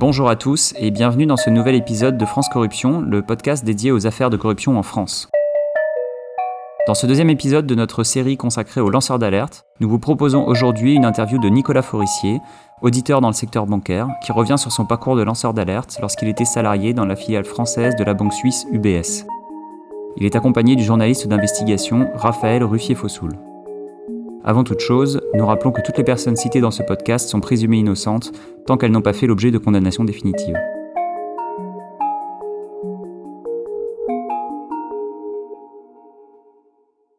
Bonjour à tous et bienvenue dans ce nouvel épisode de France Corruption, le podcast dédié aux affaires de corruption en France. Dans ce deuxième épisode de notre série consacrée aux lanceurs d'alerte, nous vous proposons aujourd'hui une interview de Nicolas Forissier, auditeur dans le secteur bancaire, qui revient sur son parcours de lanceur d'alerte lorsqu'il était salarié dans la filiale française de la banque suisse UBS. Il est accompagné du journaliste d'investigation Raphaël Ruffier-Fossoul. Avant toute chose, nous rappelons que toutes les personnes citées dans ce podcast sont présumées innocentes tant qu'elles n'ont pas fait l'objet de condamnations définitives.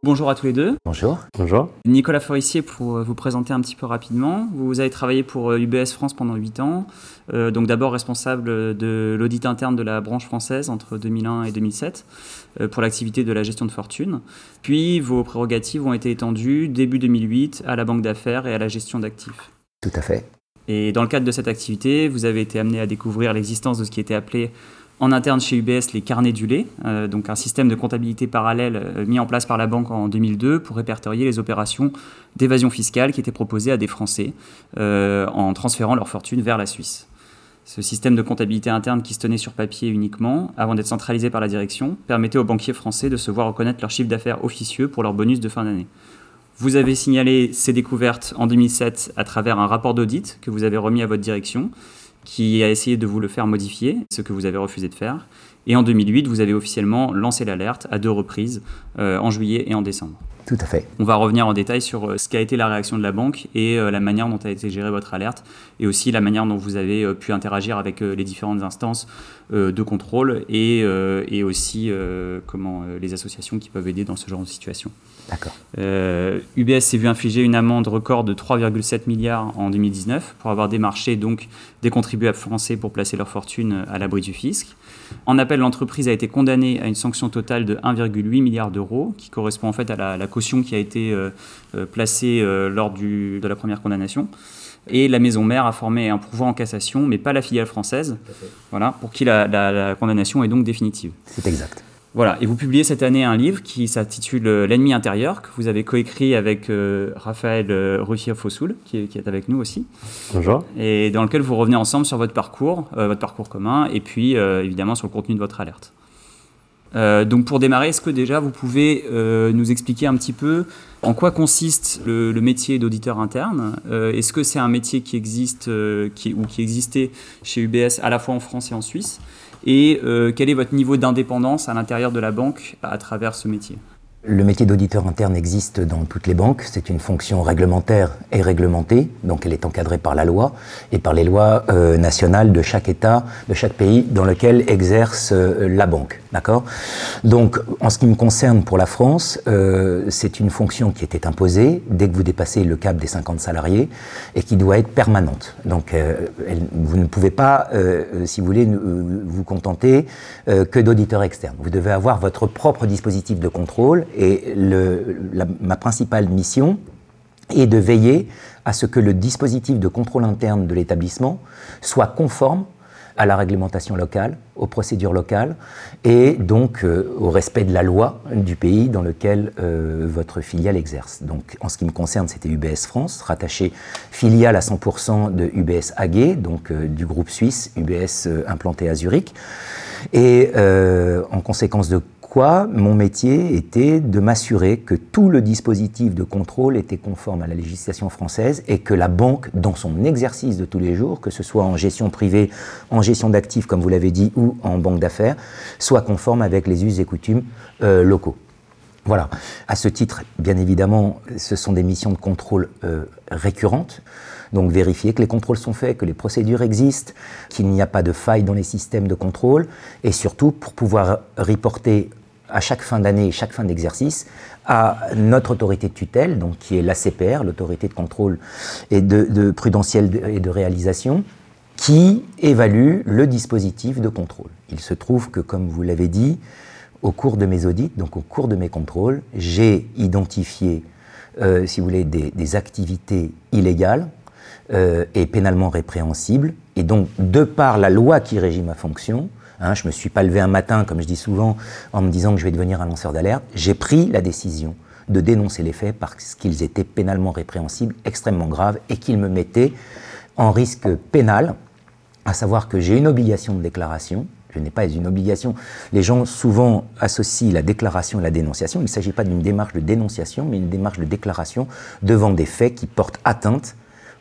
Bonjour à tous les deux. Bonjour. Bonjour. Nicolas Forissier, pour euh, vous présenter un petit peu rapidement, vous avez travaillé pour UBS euh, France pendant 8 ans, euh, donc d'abord responsable de l'audit interne de la branche française entre 2001 et 2007 pour l'activité de la gestion de fortune. Puis vos prérogatives ont été étendues début 2008 à la banque d'affaires et à la gestion d'actifs. Tout à fait. Et dans le cadre de cette activité, vous avez été amené à découvrir l'existence de ce qui était appelé en interne chez UBS les carnets du lait, euh, donc un système de comptabilité parallèle euh, mis en place par la banque en 2002 pour répertorier les opérations d'évasion fiscale qui étaient proposées à des Français euh, en transférant leur fortune vers la Suisse. Ce système de comptabilité interne qui se tenait sur papier uniquement, avant d'être centralisé par la direction, permettait aux banquiers français de se voir reconnaître leur chiffre d'affaires officieux pour leur bonus de fin d'année. Vous avez signalé ces découvertes en 2007 à travers un rapport d'audit que vous avez remis à votre direction qui a essayé de vous le faire modifier, ce que vous avez refusé de faire. Et en 2008, vous avez officiellement lancé l'alerte à deux reprises, euh, en juillet et en décembre. Tout à fait. On va revenir en détail sur euh, ce qu'a été la réaction de la banque et euh, la manière dont a été gérée votre alerte, et aussi la manière dont vous avez pu interagir avec les différentes instances de contrôle et, et aussi comment, les associations qui peuvent aider dans ce genre de situation. D'accord. UBS s'est vu infliger une amende record de 3,7 milliards en 2019 pour avoir démarché donc des contribuables français pour placer leur fortune à l'abri du fisc. En appel, l'entreprise a été condamnée à une sanction totale de 1,8 milliard d'euros, qui correspond en fait à la, caution qui a été euh, euh, placée euh, lors du, de la première condamnation. Et la maison mère a formé un pouvoir en cassation, mais pas la filiale française, voilà, pour qui la condamnation est donc définitive. C'est exact. Voilà, et vous publiez cette année un livre qui s'intitule euh, L'ennemi intérieur, que vous avez coécrit avec euh, Raphaël euh, Ruffier-Fossoul, qui, est avec nous aussi. Bonjour. Et dans lequel vous revenez ensemble sur votre parcours, votre parcours commun, et puis évidemment sur le contenu de votre alerte. donc pour démarrer, est-ce que déjà vous pouvez nous expliquer un petit peu en quoi consiste le, métier d'auditeur interne? Est-ce que c'est un métier qui existe qui, ou qui existait chez UBS à la fois en France et en Suisse? Et euh, quel est votre niveau d'indépendance à l'intérieur de la banque à travers ce métier? Le métier d'auditeur interne existe dans toutes les banques. C'est une fonction réglementaire et réglementée, donc elle est encadrée par la loi et par les lois euh, nationales de chaque État, de chaque pays dans lequel exerce euh, la banque. D'accord? Donc, en ce qui me concerne pour la France, euh, c'est une fonction qui était imposée dès que vous dépassez le cap des 50 salariés et qui doit être permanente. Donc, vous ne pouvez pas, si vous voulez, vous contenter que d'auditeurs externes. Vous devez avoir votre propre dispositif de contrôle et ma principale mission est de veiller à ce que le dispositif de contrôle interne de l'établissement soit conforme à la réglementation locale, aux procédures locales et donc euh, au respect de la loi du pays dans lequel euh, votre filiale exerce. Donc en ce qui me concerne, c'était UBS France, rattaché filiale à 100% de UBS AG, donc euh, du groupe suisse UBS implanté à Zurich. Et en conséquence de quoi mon métier était de m'assurer que tout le dispositif de contrôle était conforme à la législation française et que la banque, dans son exercice de tous les jours, que ce soit en gestion privée, en gestion d'actifs, comme vous l'avez dit, ou en banque d'affaires, soit conforme avec les us et coutumes euh, locaux. Voilà. À ce titre, bien évidemment, ce sont des missions de contrôle euh, récurrentes. Donc vérifier que les contrôles sont faits, que les procédures existent, qu'il n'y a pas de failles dans les systèmes de contrôle, et surtout pour pouvoir reporter à chaque fin d'année et chaque fin d'exercice à notre autorité de tutelle, donc qui est l'ACPR, l'autorité de contrôle et de, prudentiel et de réalisation, qui évalue le dispositif de contrôle. Il se trouve que, comme vous l'avez dit, au cours de mes audits, donc au cours de mes contrôles, j'ai identifié, euh, si vous voulez, des, activités illégales euh, et pénalement répréhensibles. Et donc, de par la loi qui régit ma fonction, Hein, je ne me suis pas levé un matin, comme je dis souvent, en me disant que je vais devenir un lanceur d'alerte. J'ai pris la décision de dénoncer les faits parce qu'ils étaient pénalement répréhensibles, extrêmement graves, et qu'ils me mettaient en risque pénal à savoir que j'ai une obligation de déclaration. Je n'ai pas une obligation. Les gens souvent associent la déclaration et la dénonciation. Il ne s'agit pas d'une démarche de dénonciation, mais une démarche de déclaration devant des faits qui portent atteinte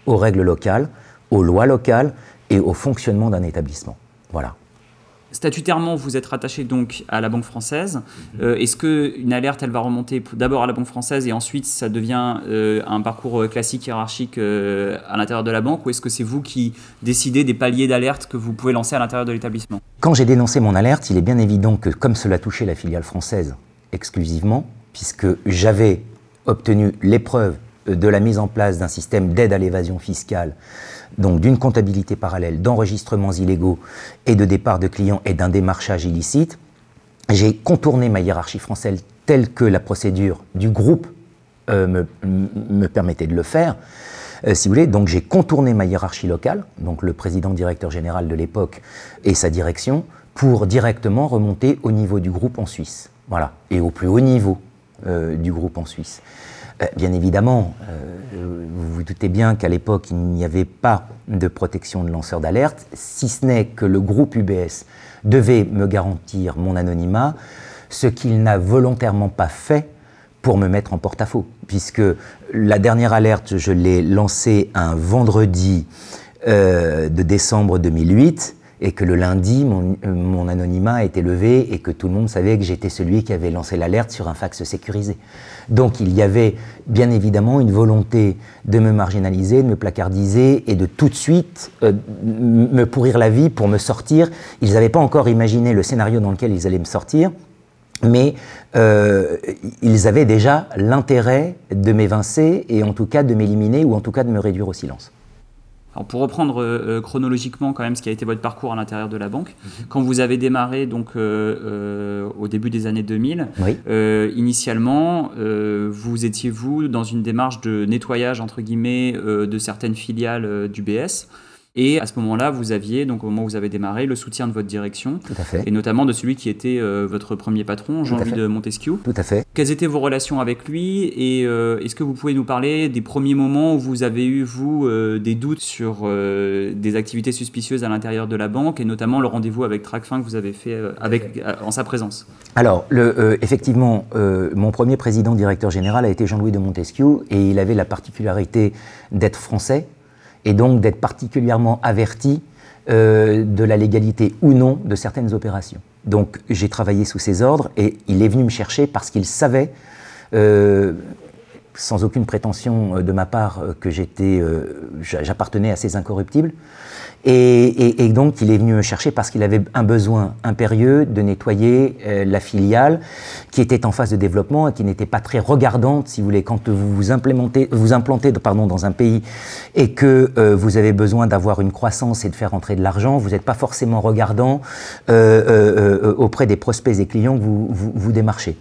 aux règles locales, aux lois locales et au fonctionnement d'un établissement. Voilà. Statutairement, vous êtes rattaché donc à la Banque française. Mhm. Euh, est-ce qu'une alerte, elle va remonter d'abord à la Banque française et ensuite ça devient euh, un parcours euh, classique hiérarchique à l'intérieur de la banque ou est-ce que c'est vous qui décidez des paliers d'alerte que vous pouvez lancer à l'intérieur de l'établissement? Quand j'ai dénoncé mon alerte, il est bien évident que comme cela touchait la filiale française exclusivement, puisque j'avais obtenu l'épreuve de la mise en place d'un système d'aide à l'évasion fiscale donc d'une comptabilité parallèle, d'enregistrements illégaux et de départ de clients et d'un démarchage illicite, j'ai contourné ma hiérarchie française telle que la procédure du groupe euh, me, permettait de le faire. Euh, si vous voulez, donc j'ai contourné ma hiérarchie locale, donc le président directeur général de l'époque et sa direction, pour directement remonter au niveau du groupe en Suisse. Voilà, et au plus haut niveau euh, du groupe en Suisse. Euh, bien évidemment, euh, vous vous doutez bien qu'à l'époque, il n'y avait pas de protection de lanceur d'alerte, si ce n'est que le groupe UBS devait me garantir mon anonymat, ce qu'il n'a volontairement pas fait pour me mettre en porte-à-faux, puisque la dernière alerte, je l'ai lancée un vendredi euh, de décembre 2008, et que le lundi, mon, mon, anonymat a été levé et que tout le monde savait que j'étais celui qui avait lancé l'alerte sur un fax sécurisé. Donc il y avait bien évidemment une volonté de me marginaliser, de me placardiser et de tout de suite euh, me pourrir la vie pour me sortir. Ils n'avaient pas encore imaginé le scénario dans lequel ils allaient me sortir, mais euh, ils avaient déjà l'intérêt de m'évincer et en tout cas de m'éliminer ou en tout cas de me réduire au silence. Alors pour reprendre euh, euh, chronologiquement quand même ce qui a été votre parcours à l'intérieur de la banque, quand vous avez démarré donc euh, au début des années 2000, initialement vous étiez vous dans une démarche de nettoyage entre guillemets de certaines filiales du BS. Et à ce moment-là, vous aviez, donc au moment où vous avez démarré, le soutien de votre direction. Tout à fait. Et notamment de celui qui était euh, votre premier patron, Jean-Louis de Montesquieu. Tout à fait. Quelles étaient vos relations avec lui Et euh, est-ce que vous pouvez nous parler des premiers moments où vous avez eu, vous, euh, des doutes sur des activités suspicieuses à l'intérieur de la banque et notamment le rendez-vous avec Tracfin que vous avez fait avec, en sa présence? Alors, le, effectivement, mon premier président directeur général a été Jean-Louis de Montesquieu et il avait la particularité d'être français et donc d'être particulièrement averti euh, de la légalité ou non de certaines opérations. Donc j'ai travaillé sous ses ordres et il est venu me chercher parce qu'il savait, euh, sans aucune prétention euh, de ma part, que j'étais, j'appartenais à ces incorruptibles, et, donc, il est venu me chercher parce qu'il avait un besoin impérieux de nettoyer euh, la filiale qui était en phase de développement et qui n'était pas très regardante, si vous voulez, quand vous vous, vous implantez dans un pays et que euh, vous avez besoin d'avoir une croissance et de faire entrer de l'argent, vous n'êtes pas forcément regardant euh, auprès des prospects et clients que vous démarchez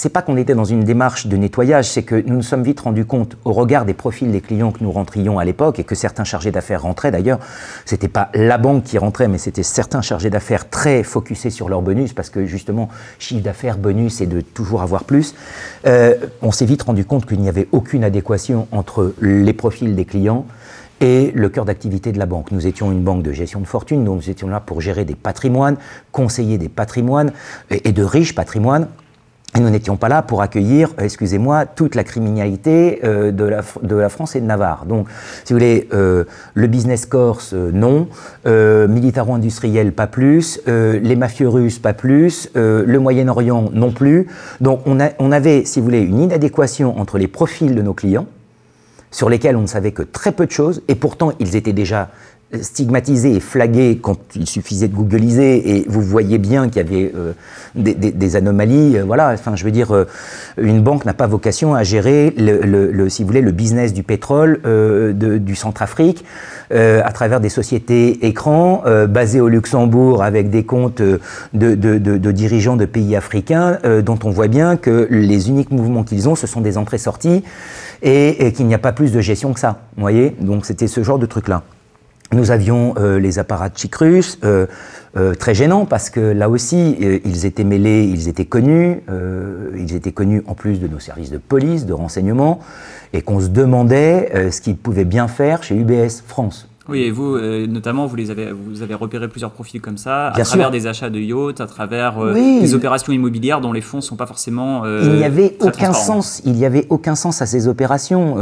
c'est pas qu'on était dans une démarche de nettoyage, c'est que nous nous sommes vite rendus compte, au regard des profils des clients que nous rentrions à l'époque, et que certains chargés d'affaires rentraient d'ailleurs, c'était pas la banque qui rentrait, mais c'était certains chargés d'affaires très focusés sur leur bonus, parce que justement, chiffre d'affaires, bonus, et de toujours avoir plus. Euh, on s'est vite rendu compte qu'il n'y avait aucune adéquation entre les profils des clients et le cœur d'activité de la banque. Nous étions une banque de gestion de fortune, donc nous étions là pour gérer des patrimoines, conseiller des patrimoines et de riches patrimoines et nous n'étions pas là pour accueillir, euh, excusez-moi, toute la criminalité euh, de, la, France et de Navarre. Donc, si vous voulez, euh, le business corse, non, militaro-industriel, pas plus, les mafieux russes, pas plus, le Moyen-Orient, non plus. Donc, on avait, si vous voulez, une inadéquation entre les profils de nos clients, sur lesquels on ne savait que très peu de choses, et pourtant ils étaient déjà stigmatisé et flagué quand il suffisait de googliser et vous voyez bien qu'il y avait euh, des, anomalies. Euh, voilà, enfin, je veux dire, euh, une banque n'a pas vocation à gérer, le, si vous voulez, le business du pétrole de, du Centrafrique à travers des sociétés écrans basées au Luxembourg avec des comptes de, de dirigeants de pays africains dont on voit bien que les uniques mouvements qu'ils ont, ce sont des entrées-sorties et, et qu'il n'y a pas plus de gestion que ça. Vous voyez Donc c'était ce genre de truc-là. Nous avions euh, les apparatchiks russes, euh, euh, très gênants parce que là aussi, ils étaient mêlés, ils étaient connus, ils étaient connus en plus de nos services de police, de renseignement, et qu'on se demandait ce qu'ils pouvaient bien faire chez UBS France. Oui, et vous, euh, notamment, vous, les avez, vous avez repéré plusieurs profils comme ça, à travers des achats de yachts, à travers euh, des opérations immobilières dont les fonds ne sont pas forcément. Euh, il n'y avait aucun sens. Il n'y avait aucun sens à ces opérations.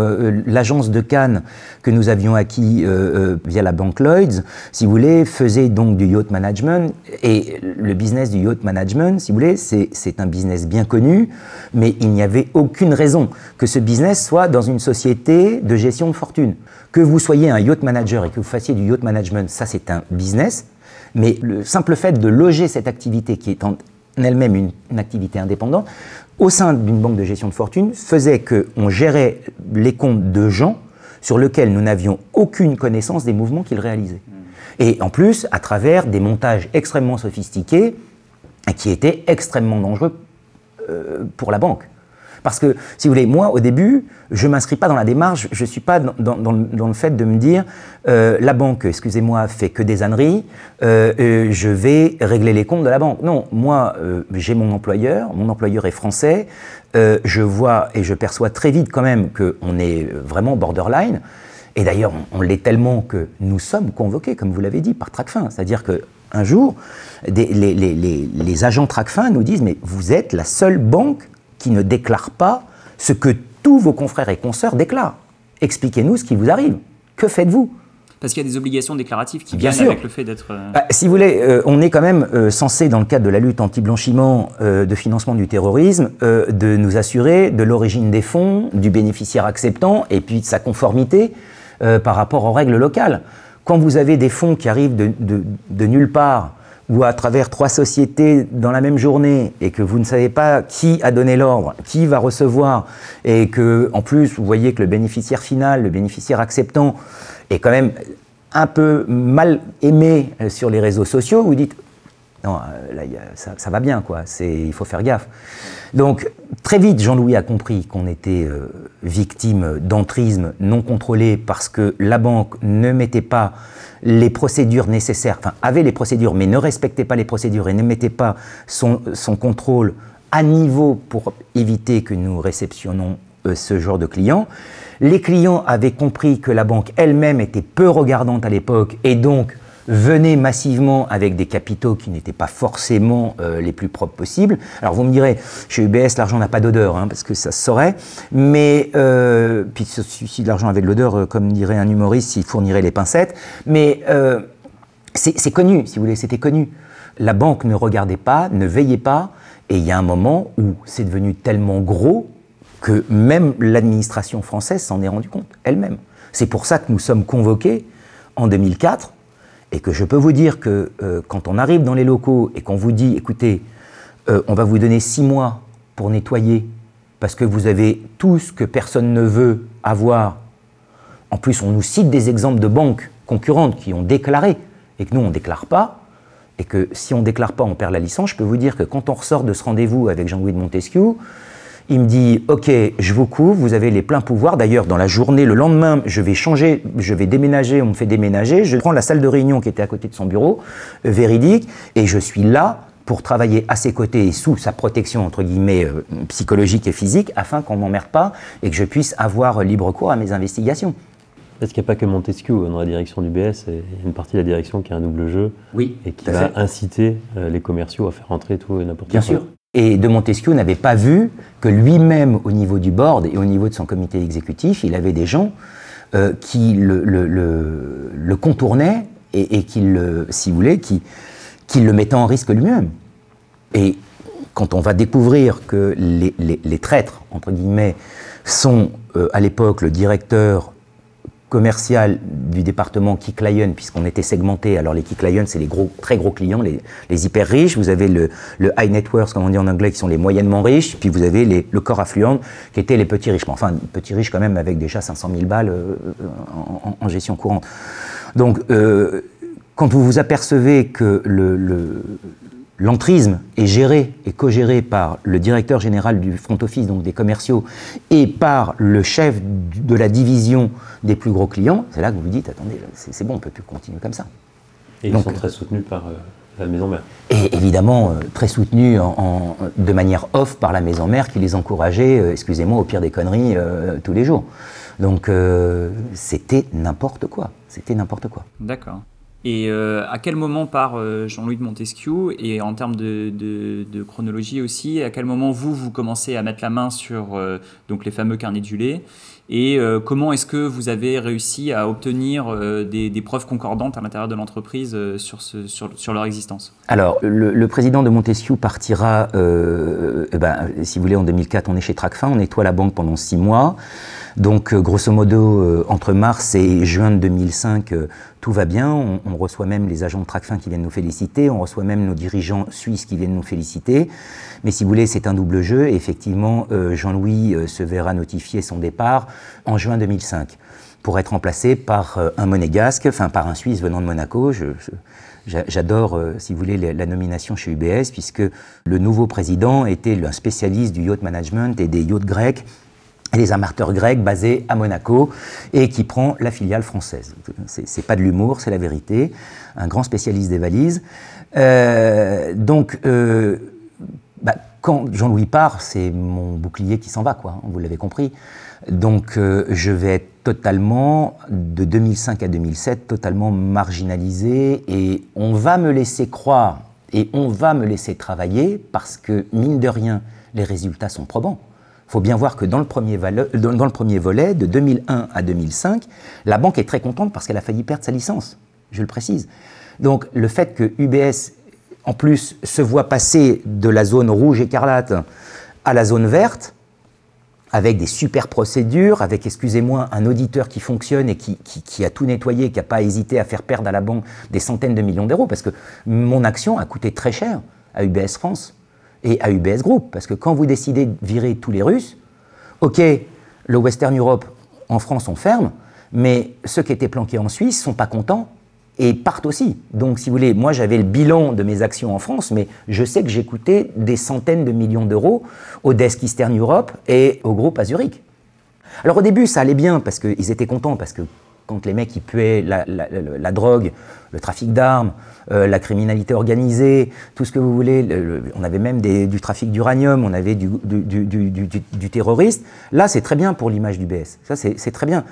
L'agence de Cannes que nous avions acquis via la banque Lloyds, si vous voulez, faisait donc du yacht management. Et le business du yacht management, si vous voulez, c'est un business bien connu, mais il n'y avait aucune raison que ce business soit dans une société de gestion de fortune. Que vous soyez un yacht manager et que vous fassiez du yacht management, ça c'est un business, mais le simple fait de loger cette activité qui est en elle-même une, activité indépendante, au sein d'une banque de gestion de fortune, faisait qu'on gérait les comptes de gens sur lesquels nous n'avions aucune connaissance des mouvements qu'ils réalisaient. Hmm. Et en plus, à travers des montages extrêmement sophistiqués qui étaient extrêmement dangereux euh, pour la banque. Parce que, si vous voulez, moi, au début, je ne m'inscris pas dans la démarche, je ne suis pas dans, le fait de me dire, euh, la banque, excusez-moi, fait que des âneries, euh, euh, je vais régler les comptes de la banque. Non, moi, j'ai mon employeur, mon employeur est français, je vois et je perçois très vite quand même qu'on est vraiment borderline. Et d'ailleurs, on, l'est tellement que nous sommes convoqués, comme vous l'avez dit, par Tracfin. C'est-à-dire jour, les, les, les, les, agents Tracfin nous disent Mais vous êtes la seule banque qui ne déclare pas ce que tous vos confrères et consoeurs déclarent. Expliquez-nous ce qui vous arrive. Que faites-vous? Parce qu'il y a des obligations déclaratives qui viennent avec le fait d'être. Euh, bah, si vous voulez, euh, on est quand même euh, censé, dans le cadre de la lutte anti-blanchiment, de financement du terrorisme, de nous assurer de l'origine des fonds, du bénéficiaire acceptant et puis de sa conformité par rapport aux règles locales. Quand vous avez des fonds qui arrivent de, de nulle part, ou à travers trois sociétés dans la même journée et que vous ne savez pas qui a donné l'ordre, qui va recevoir, et que en plus vous voyez que le bénéficiaire final, le bénéficiaire acceptant, est quand même un peu mal aimé euh, sur les réseaux sociaux, vous dites non, euh, là, ça, va bien, quoi. Il faut faire gaffe. Donc, très vite, Jean-Louis a compris qu'on était euh, victime d'entrisme non contrôlé parce que la banque ne mettait pas les procédures nécessaires, enfin avait les procédures mais ne respectait pas les procédures et ne mettait pas son, contrôle à niveau pour éviter que nous réceptionnons euh, ce genre de clients. Les clients avaient compris que la banque elle-même était peu regardante à l'époque et donc venait massivement avec des capitaux qui n'étaient pas forcément euh, les plus propres possibles. Alors vous me direz, chez UBS, l'argent n'a pas d'odeur, hein, parce que ça se saurait, mais euh, puis si l'argent avait de l'odeur, euh, comme dirait un humoriste, il fournirait les pincettes, mais c'est connu, si vous voulez, c'était connu. La banque ne regardait pas, ne veillait pas, et il y a un moment où c'est devenu tellement gros que même l'administration française s'en est rendue compte, elle-même. C'est pour ça que nous sommes convoqués en 2004 et que je peux vous dire que euh, quand on arrive dans les locaux et qu'on vous dit, écoutez, euh, on va vous donner six mois pour nettoyer, parce que vous avez tout ce que personne ne veut avoir. En plus, on nous cite des exemples de banques concurrentes qui ont déclaré et que nous, on ne déclare pas. Et que si on ne déclare pas, on perd la licence. Je peux vous dire que quand on ressort de ce rendez-vous avec Jean-Louis de Montesquieu, il me dit Ok, je vous couvre, vous avez les pleins pouvoirs. D'ailleurs, dans la journée, le lendemain, je vais changer, je vais déménager, on me fait déménager. Je prends la salle de réunion qui était à côté de son bureau, euh, véridique, et je suis là pour travailler à ses côtés et sous sa protection, entre guillemets, euh, psychologique et physique, afin qu'on ne m'emmerde pas et que je puisse avoir libre cours à mes investigations. Est-ce qu'il n'y a pas que Montesquieu dans la direction du BS Il y a une partie de la direction qui a un double jeu oui, et qui va inciter euh, les commerciaux à faire entrer tout et n'importe quoi? Bien sûr. Et de Montesquieu n'avait pas vu que lui-même, au niveau du board et au niveau de son comité exécutif, il avait des gens euh, qui le, contournaient et, qui, le, si qui, le mettaient en risque lui-même. Et quand on va découvrir que les, les, traîtres, entre guillemets, sont euh, à l'époque le directeur commercial du département Key Client, puisqu'on était segmenté. Alors les Key Clients, c'est les gros, très gros clients, les, hyper riches. Vous avez le, high net worth, comme on dit en anglais, qui sont les moyennement riches. Puis vous avez le corps affluent, qui étaient les petits riches. Enfin, petits riches quand même, avec déjà 500 000 balles euh, en, gestion courante. Donc, euh, quand vous vous apercevez que le, l'entrisme est géré et co-géré par le directeur général du front office, donc des commerciaux, et par le chef de la division des plus gros clients, c'est là que vous vous dites, attendez, c'est bon, on peut plus continuer comme ça. Et ils sont très soutenus par euh, la maison mère. Et évidemment, euh, très soutenus en, de manière off par la maison mère qui les encourageait, euh, excusez-moi, au pire des conneries tous les jours. Donc c'était n'importe quoi. C'était n'importe quoi. D'accord. Et euh, à quel moment part euh, Jean-Louis de Montesquieu? Et en termes de, chronologie aussi, à quel moment vous, vous commencez à mettre la main sur euh, donc les fameux carnets du lait Et comment est-ce que vous avez réussi à obtenir des, preuves concordantes à l'intérieur de l'entreprise sur, sur, leur existence? Alors, le, président de Montesquieu partira, eh ben, si vous voulez, en 2004, on est chez Tracfin, on nettoie la banque pendant six mois. Donc, euh, grosso modo, euh, entre mars et juin de 2005, euh, tout va bien. On, reçoit même les agents de Tracfin qui viennent nous féliciter. On reçoit même nos dirigeants suisses qui viennent nous féliciter. Mais si vous voulez, c'est un double jeu. effectivement, Jean-Louis se verra notifier son départ en juin 2005 pour être remplacé par un monégasque, enfin par un Suisse venant de Monaco. J'adore, si vous voulez, la nomination chez UBS, puisque le nouveau président était un spécialiste du yacht management et des yachts grecs les amateurs grecs basés à Monaco et qui prend la filiale française. C'est pas de l'humour, c'est la vérité. Un grand spécialiste des valises. Euh, donc, euh, bah, quand Jean-Louis part, c'est mon bouclier qui s'en va, quoi. Hein, vous l'avez compris. Donc, euh, je vais être totalement, de 2005 à 2007, totalement marginalisé et on va me laisser croire et on va me laisser travailler parce que, mine de rien, les résultats sont probants. Il faut bien voir que dans le, premier dans le premier volet, de 2001 à 2005, la banque est très contente parce qu'elle a failli perdre sa licence, je le précise. Donc le fait que UBS, en plus, se voit passer de la zone rouge écarlate à la zone verte, avec des super procédures, avec, excusez-moi, un auditeur qui fonctionne et qui, qui a tout nettoyé, qui n'a pas hésité à faire perdre à la banque des centaines de millions d'euros, parce que mon action a coûté très cher à UBS France et à UBS Group. Parce que quand vous décidez de virer tous les Russes, ok, le Western Europe, en France, on ferme, mais ceux qui étaient planqués en Suisse sont pas contents et partent aussi. Donc, si vous voulez, moi j'avais le bilan de mes actions en France, mais je sais que j'ai coûté des centaines de millions d'euros au Desk Eastern Europe et au groupe Azurich. Alors au début, ça allait bien parce qu'ils étaient contents, parce que quand les mecs ils puaient la, drogue, le trafic d'armes, euh, la criminalité organisée, tout ce que vous voulez, on avait même du trafic d'uranium, on avait du, du, terroriste. Là, c'est très bien pour l'image du BS. Ça, c'est très bien.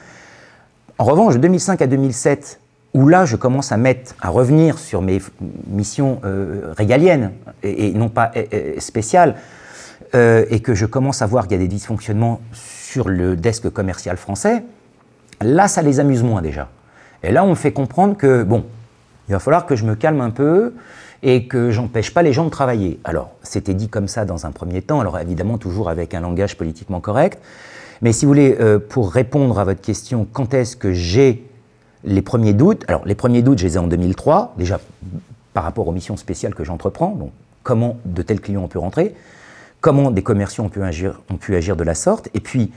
En revanche, de 2005 à 2007, où là, je commence à mettre, à revenir sur mes missions euh, régaliennes et, non pas spéciales, euh, et que je commence à voir qu'il y a des dysfonctionnements sur le desk commercial français, Là, ça les amuse moins déjà. Et là, on me fait comprendre que, bon, il va falloir que je me calme un peu et que j'empêche pas les gens de travailler. Alors, c'était dit comme ça dans un premier temps, alors évidemment toujours avec un langage politiquement correct. Mais si vous voulez, euh, pour répondre à votre question, quand est-ce que j'ai les premiers doutes? Alors, les premiers doutes, je les ai en 2003, déjà par rapport aux missions spéciales que j'entreprends, donc comment de tels clients ont pu rentrer, comment des commerciaux ont pu agir, ont pu agir de la sorte, et puis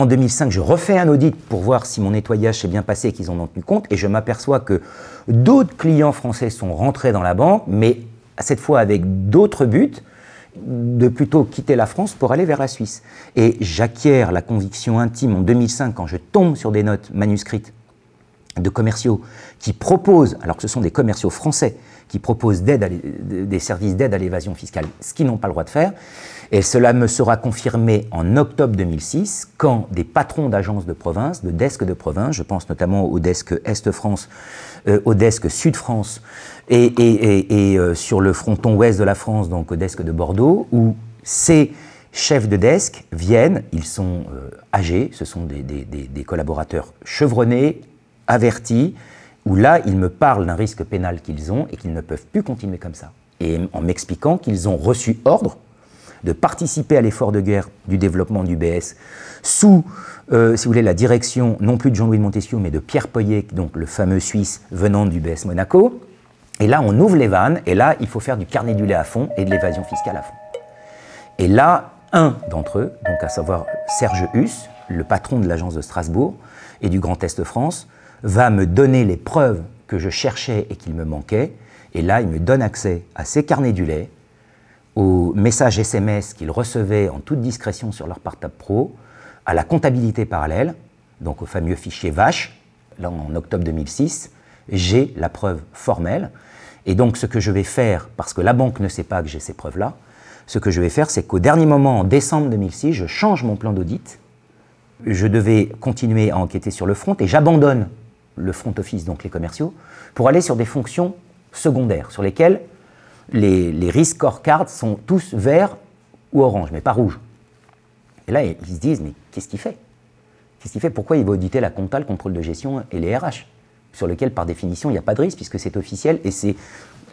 en 2005, je refais un audit pour voir si mon nettoyage s'est bien passé et qu'ils en ont tenu compte. Et je m'aperçois que d'autres clients français sont rentrés dans la banque, mais cette fois avec d'autres buts de plutôt quitter la France pour aller vers la Suisse. Et j'acquiers la conviction intime en 2005 quand je tombe sur des notes manuscrites de commerciaux qui proposent, alors que ce sont des commerciaux français, qui proposent des services d'aide à l'évasion fiscale, ce qu'ils n'ont pas le droit de faire. Et cela me sera confirmé en octobre 2006, quand des patrons d'agences de province, de desk de province, je pense notamment au desk Est-France, euh, au desk Sud-France, et, euh, sur le fronton ouest de la France, donc au desk de Bordeaux, où ces chefs de desk viennent, ils sont euh, âgés, ce sont des, des collaborateurs chevronnés, avertis, où là, ils me parlent d'un risque pénal qu'ils ont et qu'ils ne peuvent plus continuer comme ça. Et en m'expliquant qu'ils ont reçu ordre de participer à l'effort de guerre du développement du BS sous, euh, si vous voulez, la direction non plus de Jean-Louis de Montesquieu, mais de Pierre Poyet, donc le fameux Suisse venant du BS Monaco. Et là, on ouvre les vannes, et là, il faut faire du carnet du lait à fond et de l'évasion fiscale à fond. Et là, un d'entre eux, donc à savoir Serge Huss, le patron de l'agence de Strasbourg et du Grand Est France, va me donner les preuves que je cherchais et qu'il me manquait. Et là, il me donne accès à ces carnets du lait, aux messages SMS qu'ils recevaient en toute discrétion sur leur portable pro, à la comptabilité parallèle, donc au fameux fichier vache, là en octobre 2006, j'ai la preuve formelle. Et donc ce que je vais faire, parce que la banque ne sait pas que j'ai ces preuves-là, ce que je vais faire, c'est qu'au dernier moment, en décembre 2006, je change mon plan d'audit je devais continuer à enquêter sur le front et j'abandonne le front office, donc les commerciaux, pour aller sur des fonctions secondaires, sur lesquelles les, les risk scorecards sont tous verts ou orange, mais pas rouge. Et là, ils se disent, mais qu'est-ce qu'il fait? Qu'est-ce qu'il fait? Pourquoi il va auditer la compta, le contrôle de gestion et les RH Sur lequel, par définition, il n'y a pas de risque, puisque c'est officiel et c'est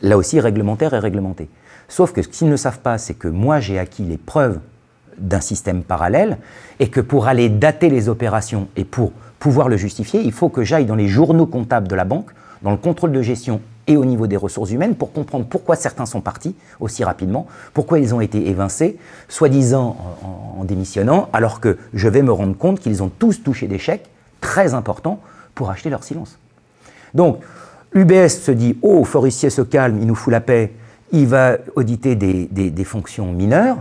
là aussi réglementaire et réglementé. Sauf que ce qu'ils ne savent pas, c'est que moi, j'ai acquis les preuves d'un système parallèle et que pour aller dater les opérations et pour pouvoir le justifier, il faut que j'aille dans les journaux comptables de la banque, dans le contrôle de gestion et au niveau des ressources humaines pour comprendre pourquoi certains sont partis aussi rapidement, pourquoi ils ont été évincés, soi-disant en, démissionnant, alors que je vais me rendre compte qu'ils ont tous touché des chèques très importants pour acheter leur silence. Donc, UBS se dit Oh, Forissier se calme, il nous fout la paix, il va auditer des, des fonctions mineures.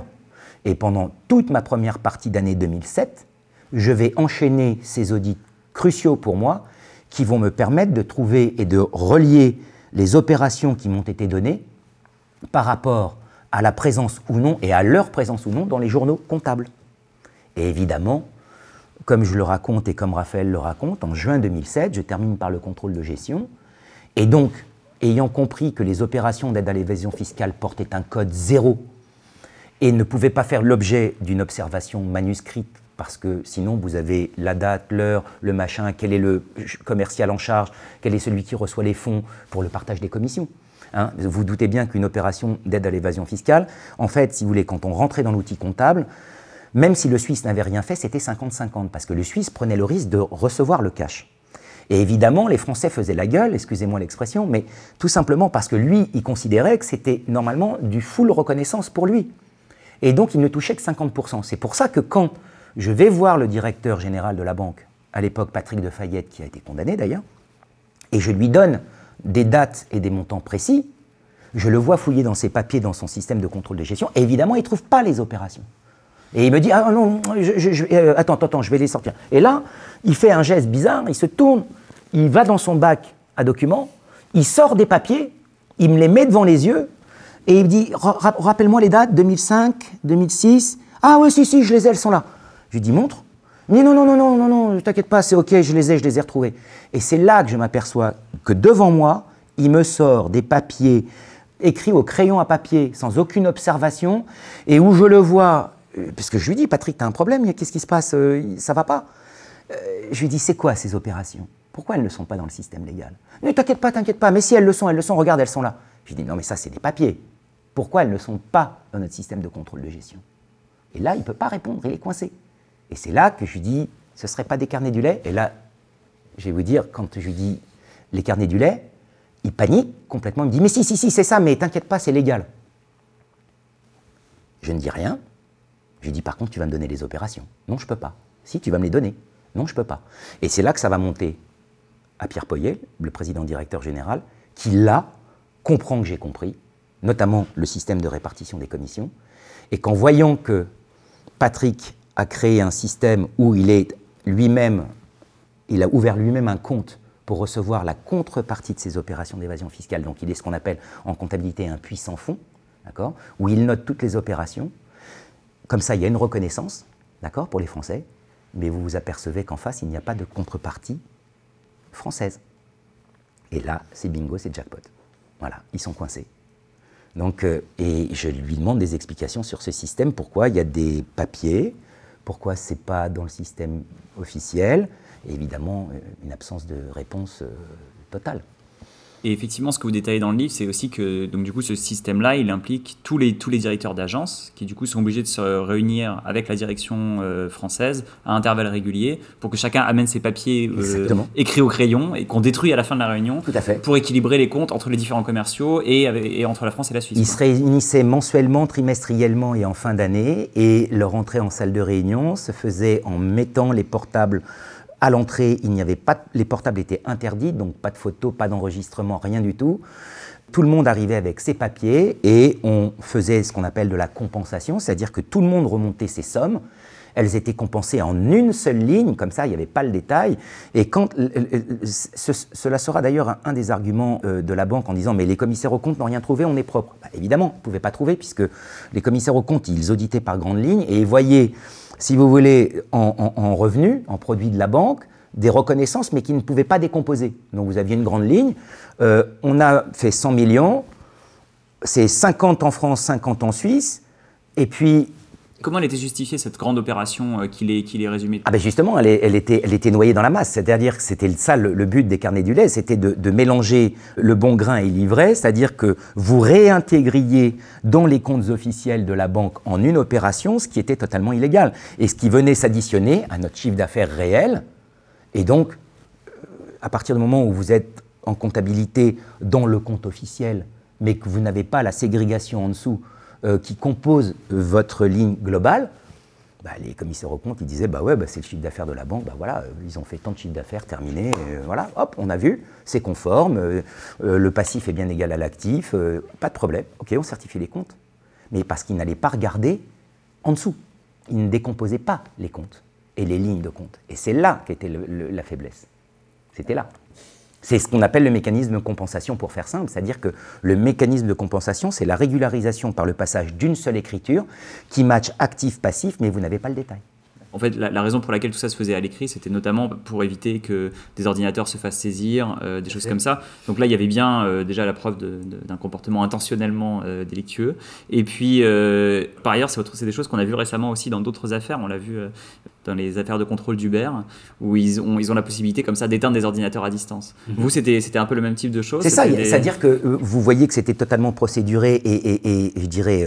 Et pendant toute ma première partie d'année 2007, je vais enchaîner ces audits cruciaux pour moi qui vont me permettre de trouver et de relier les opérations qui m'ont été données par rapport à la présence ou non et à leur présence ou non dans les journaux comptables. Et évidemment, comme je le raconte et comme Raphaël le raconte, en juin 2007, je termine par le contrôle de gestion. Et donc, ayant compris que les opérations d'aide à l'évasion fiscale portaient un code zéro et ne pouvaient pas faire l'objet d'une observation manuscrite parce que sinon vous avez la date, l'heure, le machin, quel est le commercial en charge, quel est celui qui reçoit les fonds pour le partage des commissions. Hein. vous doutez bien qu'une opération d'aide à l'évasion fiscale, en fait, si vous voulez, quand on rentrait dans l'outil comptable, même si le Suisse n'avait rien fait, c'était 50-50, parce que le Suisse prenait le risque de recevoir le cash. Et évidemment, les Français faisaient la gueule, excusez-moi l'expression, mais tout simplement parce que lui, il considérait que c'était normalement du full reconnaissance pour lui. Et donc, il ne touchait que 50%. C'est pour ça que quand je vais voir le directeur général de la banque, à l'époque Patrick de Fayette, qui a été condamné d'ailleurs, et je lui donne des dates et des montants précis. Je le vois fouiller dans ses papiers, dans son système de contrôle de gestion, et évidemment, il ne trouve pas les opérations. Et il me dit, ah non, je, euh, attends, attends, je vais les sortir. Et là, il fait un geste bizarre, il se tourne, il va dans son bac à documents, il sort des papiers, il me les met devant les yeux, et il me dit, rappelle-moi les dates, 2005, 2006. Ah oui, si, si, je les ai, elles sont là. Je lui dis montre. Mais non, non, non, non, non, non, t'inquiète pas, c'est ok, je les ai, je les ai retrouvés. Et c'est là que je m'aperçois que devant moi, il me sort des papiers écrits au crayon à papier, sans aucune observation, et où je le vois, euh, parce que je lui dis, Patrick, t'as un problème, qu'est-ce qui se passe, euh, ça va pas? Euh, Je lui dis, c'est quoi ces opérations? Pourquoi elles ne sont pas dans le système légal? Ne t'inquiète pas, t'inquiète pas, mais si elles le sont, elles le sont, regarde, elles sont là. Je lui dis, non, mais ça, c'est des papiers. Pourquoi elles ne sont pas dans notre système de contrôle de gestion? Et là, il ne peut pas répondre, il est coincé. Et c'est là que je lui dis, ce ne serait pas des carnets du lait Et là, je vais vous dire, quand je lui dis les carnets du lait, il panique complètement. Il me dit, mais si, si, si, c'est ça, mais t'inquiète pas, c'est légal. Je ne dis rien. Je lui dis, par contre, tu vas me donner les opérations. Non, je ne peux pas. Si, tu vas me les donner. Non, je ne peux pas. Et c'est là que ça va monter à Pierre Poyet, le président directeur général, qui là comprend que j'ai compris, notamment le système de répartition des commissions, et qu'en voyant que Patrick a créé un système où il est lui-même, il a ouvert lui-même un compte pour recevoir la contrepartie de ses opérations d'évasion fiscale. Donc il est ce qu'on appelle en comptabilité un puissant fonds, d'accord, où il note toutes les opérations. Comme ça, il y a une reconnaissance, d'accord, pour les Français, mais vous vous apercevez qu'en face, il n'y a pas de contrepartie française. Et là, c'est bingo, c'est jackpot. Voilà, ils sont coincés. Donc, euh, et je lui demande des explications sur ce système, pourquoi il y a des papiers, pourquoi ce n'est pas dans le système officiel évidemment, euh, une absence de réponse euh, totale. Et effectivement, ce que vous détaillez dans le livre, c'est aussi que donc, du coup, ce système-là, il implique tous les, tous les directeurs d'agence qui, du coup, sont obligés de se réunir avec la direction euh, française à intervalles réguliers pour que chacun amène ses papiers euh, écrits au crayon et qu'on détruit à la fin de la réunion Tout à fait. pour équilibrer les comptes entre les différents commerciaux et, et entre la France et la Suisse. Ils se réunissaient mensuellement, trimestriellement et en fin d'année et leur entrée en salle de réunion se faisait en mettant les portables à l'entrée, il n'y avait pas, les portables étaient interdits, donc pas de photos, pas d'enregistrement, rien du tout. Tout le monde arrivait avec ses papiers et on faisait ce qu'on appelle de la compensation, c'est-à-dire que tout le monde remontait ses sommes elles étaient compensées en une seule ligne, comme ça, il n'y avait pas le détail. Et quand, cela sera d'ailleurs un, des arguments de la banque en disant mais les commissaires aux comptes n'ont rien trouvé, on est propre. Bah, évidemment, vous ne pouvez pas trouver puisque les commissaires aux comptes, ils auditaient par grandes lignes et voyaient, si vous voulez, en, en revenus, en produits de la banque, des reconnaissances, mais qui ne pouvaient pas décomposer. Donc vous aviez une grande ligne. Euh, on a fait 100 millions, c'est 50 en France, 50 en Suisse, et puis... Comment elle était justifiée, cette grande opération euh, qu'il est, résumée? Ah ben justement, elle, elle, était, elle était noyée dans la masse. C'est-à-dire que c'était ça le, but des carnets du lait, c'était de, de, mélanger le bon grain et l'ivraie, c'est-à-dire que vous réintégriez dans les comptes officiels de la banque en une opération, ce qui était totalement illégal, et ce qui venait s'additionner à notre chiffre d'affaires réel, et donc, euh, à partir du moment où vous êtes en comptabilité dans le compte officiel, mais que vous n'avez pas la ségrégation en dessous euh, qui compose votre ligne globale, bah, les commissaires aux comptes, ils disaient, bah ouais, bah, c'est le chiffre d'affaires de la banque, voilà, euh, ils ont fait tant de chiffre d'affaires, terminé, voilà, hop, on a vu, c'est conforme, le passif est bien égal à l'actif, pas de problème, ok, on certifie les comptes. Mais parce qu'ils n'allaient pas regarder en dessous, ils ne décomposaient pas les comptes et les lignes de compte. Et c'est là qu'était la faiblesse. C'était là. C'est ce qu'on appelle le mécanisme de compensation pour faire simple, c'est-à-dire que le mécanisme de compensation, c'est la régularisation par le passage d'une seule écriture qui match actif-passif, mais vous n'avez pas le détail. En fait, la, raison pour laquelle tout ça se faisait à l'écrit, c'était notamment pour éviter que des ordinateurs se fassent saisir, euh, des choses comme ça. Donc là, il y avait bien euh, déjà la preuve d'un comportement intentionnellement euh, délictueux. Et puis, par ailleurs, c'est des choses qu'on a vues récemment aussi dans d'autres affaires. On l'a vu dans les affaires de contrôle d'Uber, où ils ont, ils ont la possibilité comme ça d'éteindre des ordinateurs à distance. Mhm. Vous, c'était un peu le même type de choses C'est ça, c'est-à-dire que vous voyez que c'était totalement procéduré et, et je dirais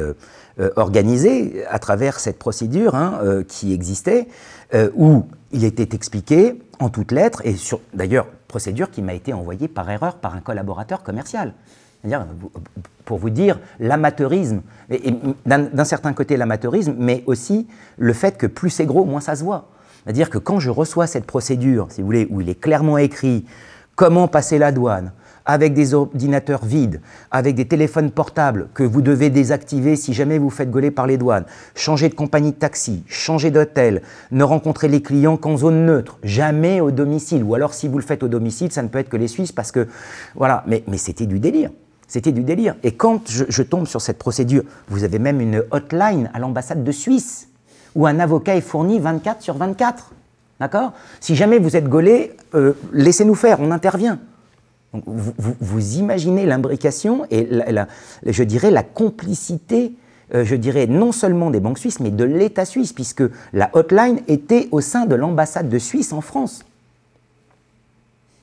euh, organisé à travers cette procédure hein, euh, qui existait, euh, où il était expliqué en toutes lettres, et d'ailleurs, procédure qui m'a été envoyée par erreur par un collaborateur commercial. Pour vous dire l'amateurisme, et, d'un certain côté l'amateurisme, mais aussi le fait que plus c'est gros, moins ça se voit. C'est-à-dire que quand je reçois cette procédure, si vous voulez, où il est clairement écrit comment passer la douane, avec des ordinateurs vides, avec des téléphones portables que vous devez désactiver si jamais vous faites gauler par les douanes, changer de compagnie de taxi, changer d'hôtel, ne rencontrer les clients qu'en zone neutre, jamais au domicile, ou alors si vous le faites au domicile, ça ne peut être que les Suisses parce que voilà, mais c'était du délire. C'était du délire. Et quand je, tombe sur cette procédure, vous avez même une hotline à l'ambassade de Suisse où un avocat est fourni 24 sur 24. D'accord? Si jamais vous êtes gaulé, euh, laissez-nous faire, on intervient vous, imaginez l'imbrication et, je dirais, la complicité, euh, je dirais, non seulement des banques suisses, mais de l'État suisse, puisque la hotline était au sein de l'ambassade de Suisse en France.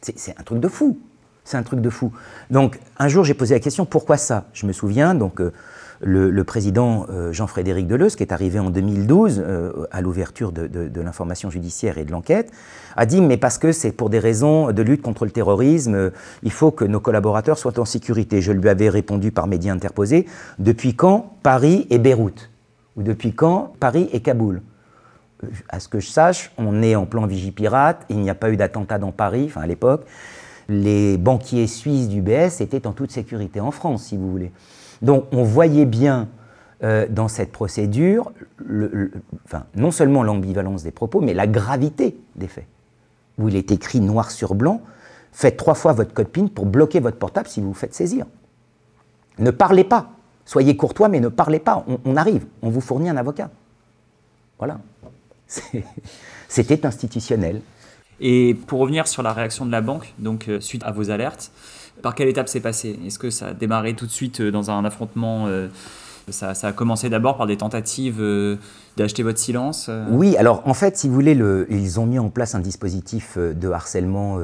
C'est un truc de fou. C'est un truc de fou. Donc, un jour, j'ai posé la question pourquoi ça? Je me souviens, donc, euh, le, président euh, Jean-Frédéric Deleuze, qui est arrivé en 2012 euh, à l'ouverture de, l'information judiciaire et de l'enquête, a dit mais parce que c'est pour des raisons de lutte contre le terrorisme, il faut que nos collaborateurs soient en sécurité. Je lui avais répondu par médias interposés depuis quand Paris et Beyrouth? Ou depuis quand Paris et Kaboul? À ce que je sache, on est en plan Vigipirate, il n'y a pas eu d'attentat dans Paris, enfin à l'époque. Les banquiers suisses du BS étaient en toute sécurité en France, si vous voulez. Donc on voyait bien euh, dans cette procédure, non seulement l'ambivalence des propos, mais la gravité des faits. Où il est écrit noir sur blanc, faites trois fois votre code PIN pour bloquer votre portable si vous vous faites saisir. Ne parlez pas. Soyez courtois, mais ne parlez pas. On, arrive, on vous fournit un avocat. Voilà. C'était institutionnel. Et pour revenir sur la réaction de la banque, donc euh, suite à vos alertes, par quelle étape c'est passé? Est-ce que ça a démarré tout de suite euh, dans un affrontement euh, ça, a commencé d'abord par des tentatives d'acheter votre silence Oui, alors en fait, si vous voulez, ils ont mis en place un dispositif de harcèlement,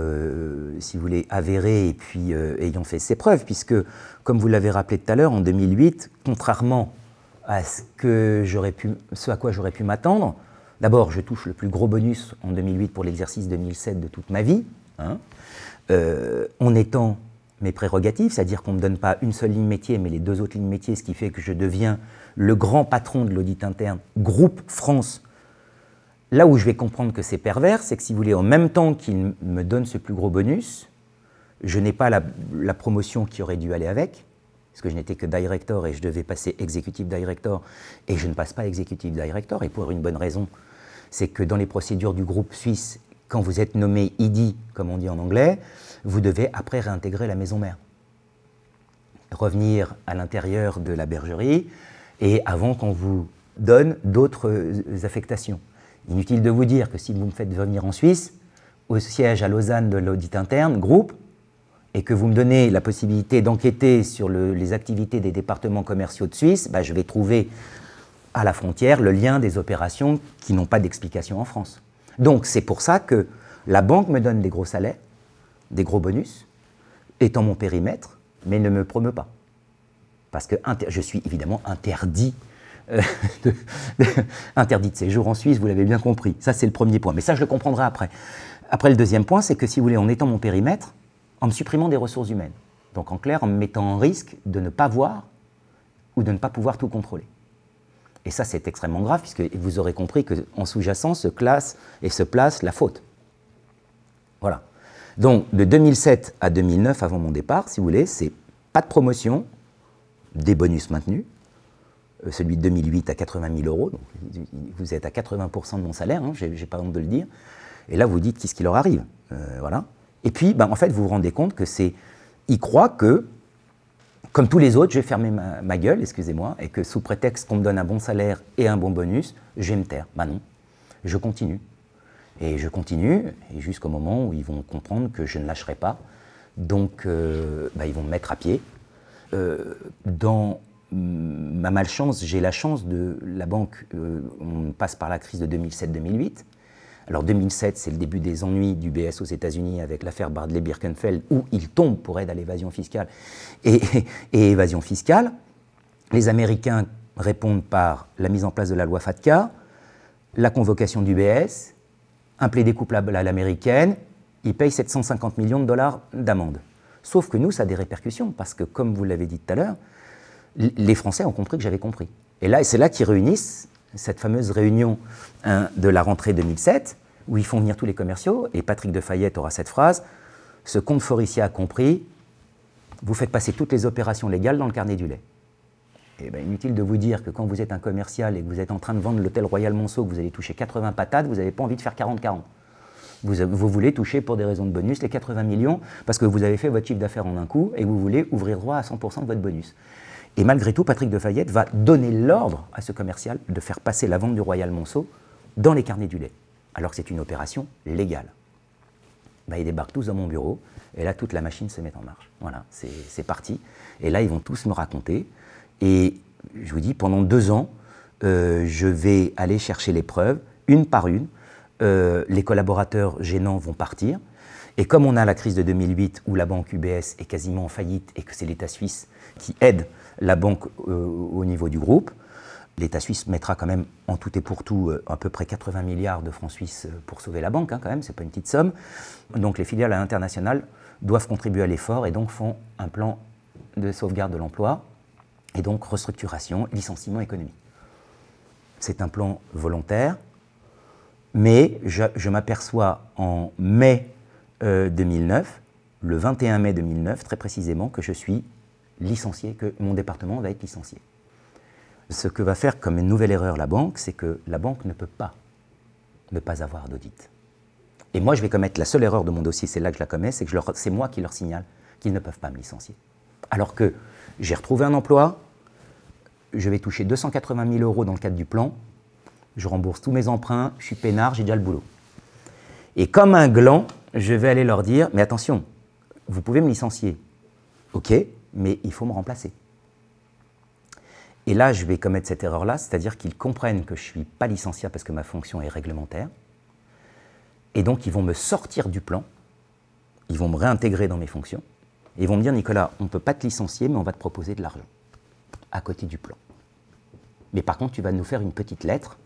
si vous voulez, avéré et puis ayant fait ses preuves, puisque, comme vous l'avez rappelé tout à l'heure, en 2008, contrairement à ce, que pu, ce à quoi j'aurais pu m'attendre, d'abord, je touche le plus gros bonus en 2008 pour l'exercice 2007 de toute ma vie, hein, en étant mes prérogatives, c'est-à-dire qu'on ne me donne pas une seule ligne métier, mais les deux autres lignes métiers, ce qui fait que je deviens le grand patron de l'audit interne, groupe France. Là où je vais comprendre que c'est pervers, c'est que si vous voulez, en même temps qu'il me donne ce plus gros bonus, je n'ai pas la, la, promotion qui aurait dû aller avec, parce que je n'étais que director et je devais passer executive director, et je ne passe pas executive director, et pour une bonne raison, c'est que dans les procédures du groupe suisse, quand vous êtes nommé ID, comme on dit en anglais, vous devez après réintégrer la maison mère. Revenir à l'intérieur de la bergerie et avant qu'on vous donne d'autres euh, affectations. Inutile de vous dire que si vous me faites venir en Suisse, au siège à Lausanne de l'audit interne, groupe, et que vous me donnez la possibilité d'enquêter sur les activités des départements commerciaux de Suisse, bah, je vais trouver à la frontière le lien des opérations qui n'ont pas d'explication en France. Donc c'est pour ça que la banque me donne des gros salaires, des gros bonus, étant mon périmètre, mais ne me promeut pas. Parce que je suis évidemment interdit euh, de, interdit de séjour en Suisse, vous l'avez bien compris. Ça, c'est le premier point. Mais ça, je le comprendrai après. Après, le deuxième point, c'est que si vous voulez, en étant mon périmètre, en me supprimant des ressources humaines. Donc en clair, en me mettant en risque de ne pas voir ou de ne pas pouvoir tout contrôler. Et ça, c'est extrêmement grave, puisque vous aurez compris qu'en sous-jacent se classe et se place la faute. Voilà. Donc, de 2007 à 2009, avant mon départ, si vous voulez, c'est pas de promotion, des bonus maintenus, euh, celui de 2008 à 80 000 euros, donc vous êtes à 80% de mon salaire, hein, j'ai pas honte de le dire, et là vous dites qu'est-ce qui leur arrive? Euh, voilà. Et puis, ben, en fait, vous vous rendez compte que c'est. Il croit que, comme tous les autres, je vais fermer ma, gueule, excusez-moi, et que sous prétexte qu'on me donne un bon salaire et un bon bonus, je vais me taire. Ben non, je continue. Et je continue, et jusqu'au moment où ils vont comprendre que je ne lâcherai pas. Donc, euh, ben, ils vont me mettre à pied. Euh, dans ma malchance, j'ai la chance de la banque, euh, on passe par la crise de 2007-2008. Alors 2007, c'est le début des ennuis du BS aux États-Unis avec l'affaire Bardley-Birkenfeld, où il tombe pour aide à l'évasion fiscale et, évasion fiscale. Les Américains répondent par la mise en place de la loi FATCA, la convocation du BS, un plaidé couplable à l'américaine, ils payent 750 millions de dollars d'amende. Sauf que nous, ça a des répercussions, parce que comme vous l'avez dit tout à l'heure, les Français ont compris que j'avais compris. Et là, c'est là qu'ils réunissent cette fameuse réunion hein, de la rentrée 2007, où ils font venir tous les commerciaux, et Patrick de Fayette aura cette phrase Ce compte Foricia a compris, vous faites passer toutes les opérations légales dans le carnet du lait. Et eh bien, inutile de vous dire que quand vous êtes un commercial et que vous êtes en train de vendre l'hôtel Royal Monceau, que vous allez toucher 80 patates, vous n'avez pas envie de faire 40-40. Vous, vous, voulez toucher pour des raisons de bonus les 80 millions parce que vous avez fait votre chiffre d'affaires en un coup et vous voulez ouvrir droit à 100% de votre bonus. Et malgré tout, Patrick de Fayette va donner l'ordre à ce commercial de faire passer la vente du Royal Monceau dans les carnets du lait, alors que c'est une opération légale. Bah, ils débarquent tous dans mon bureau, et là, toute la machine se met en marche. Voilà, c'est parti. Et là, ils vont tous me raconter. Et je vous dis, pendant deux ans, euh, je vais aller chercher les preuves, une par une. Euh, les collaborateurs gênants vont partir. Et comme on a la crise de 2008 où la banque UBS est quasiment en faillite et que c'est l'État suisse qui aide la banque euh, au niveau du groupe. L'État suisse mettra quand même en tout et pour tout euh, à peu près 80 milliards de francs suisses euh, pour sauver la banque, hein, quand même, c'est pas une petite somme. Donc les filiales internationales doivent contribuer à l'effort et donc font un plan de sauvegarde de l'emploi et donc restructuration, licenciement économique. C'est un plan volontaire, mais je, m'aperçois en mai 2009, le 21 mai 2009 très précisément, que je suis licencié, que mon département va être licencié. Ce que va faire comme une nouvelle erreur la banque, c'est que la banque ne peut pas ne pas avoir d'audit. Et moi, je vais commettre la seule erreur de mon dossier, c'est là que je la commets, c'est que c'est moi qui leur signale qu'ils ne peuvent pas me licencier. Alors que j'ai retrouvé un emploi, je vais toucher 280 000 euros dans le cadre du plan, je rembourse tous mes emprunts, je suis peinard, j'ai déjà le boulot. Et comme un gland, je vais aller leur dire, mais attention, vous pouvez me licencier. OK, mais il faut me remplacer. Et là, je vais commettre cette erreur-là, c'est-à-dire qu'ils comprennent que je ne suis pas licenciable parce que ma fonction est réglementaire. Et donc, ils vont me sortir du plan, ils vont me réintégrer dans mes fonctions, et ils vont me dire, Nicolas, on ne peut pas te licencier, mais on va te proposer de l'argent, à côté du plan. Mais par contre, tu vas nous faire une petite lettre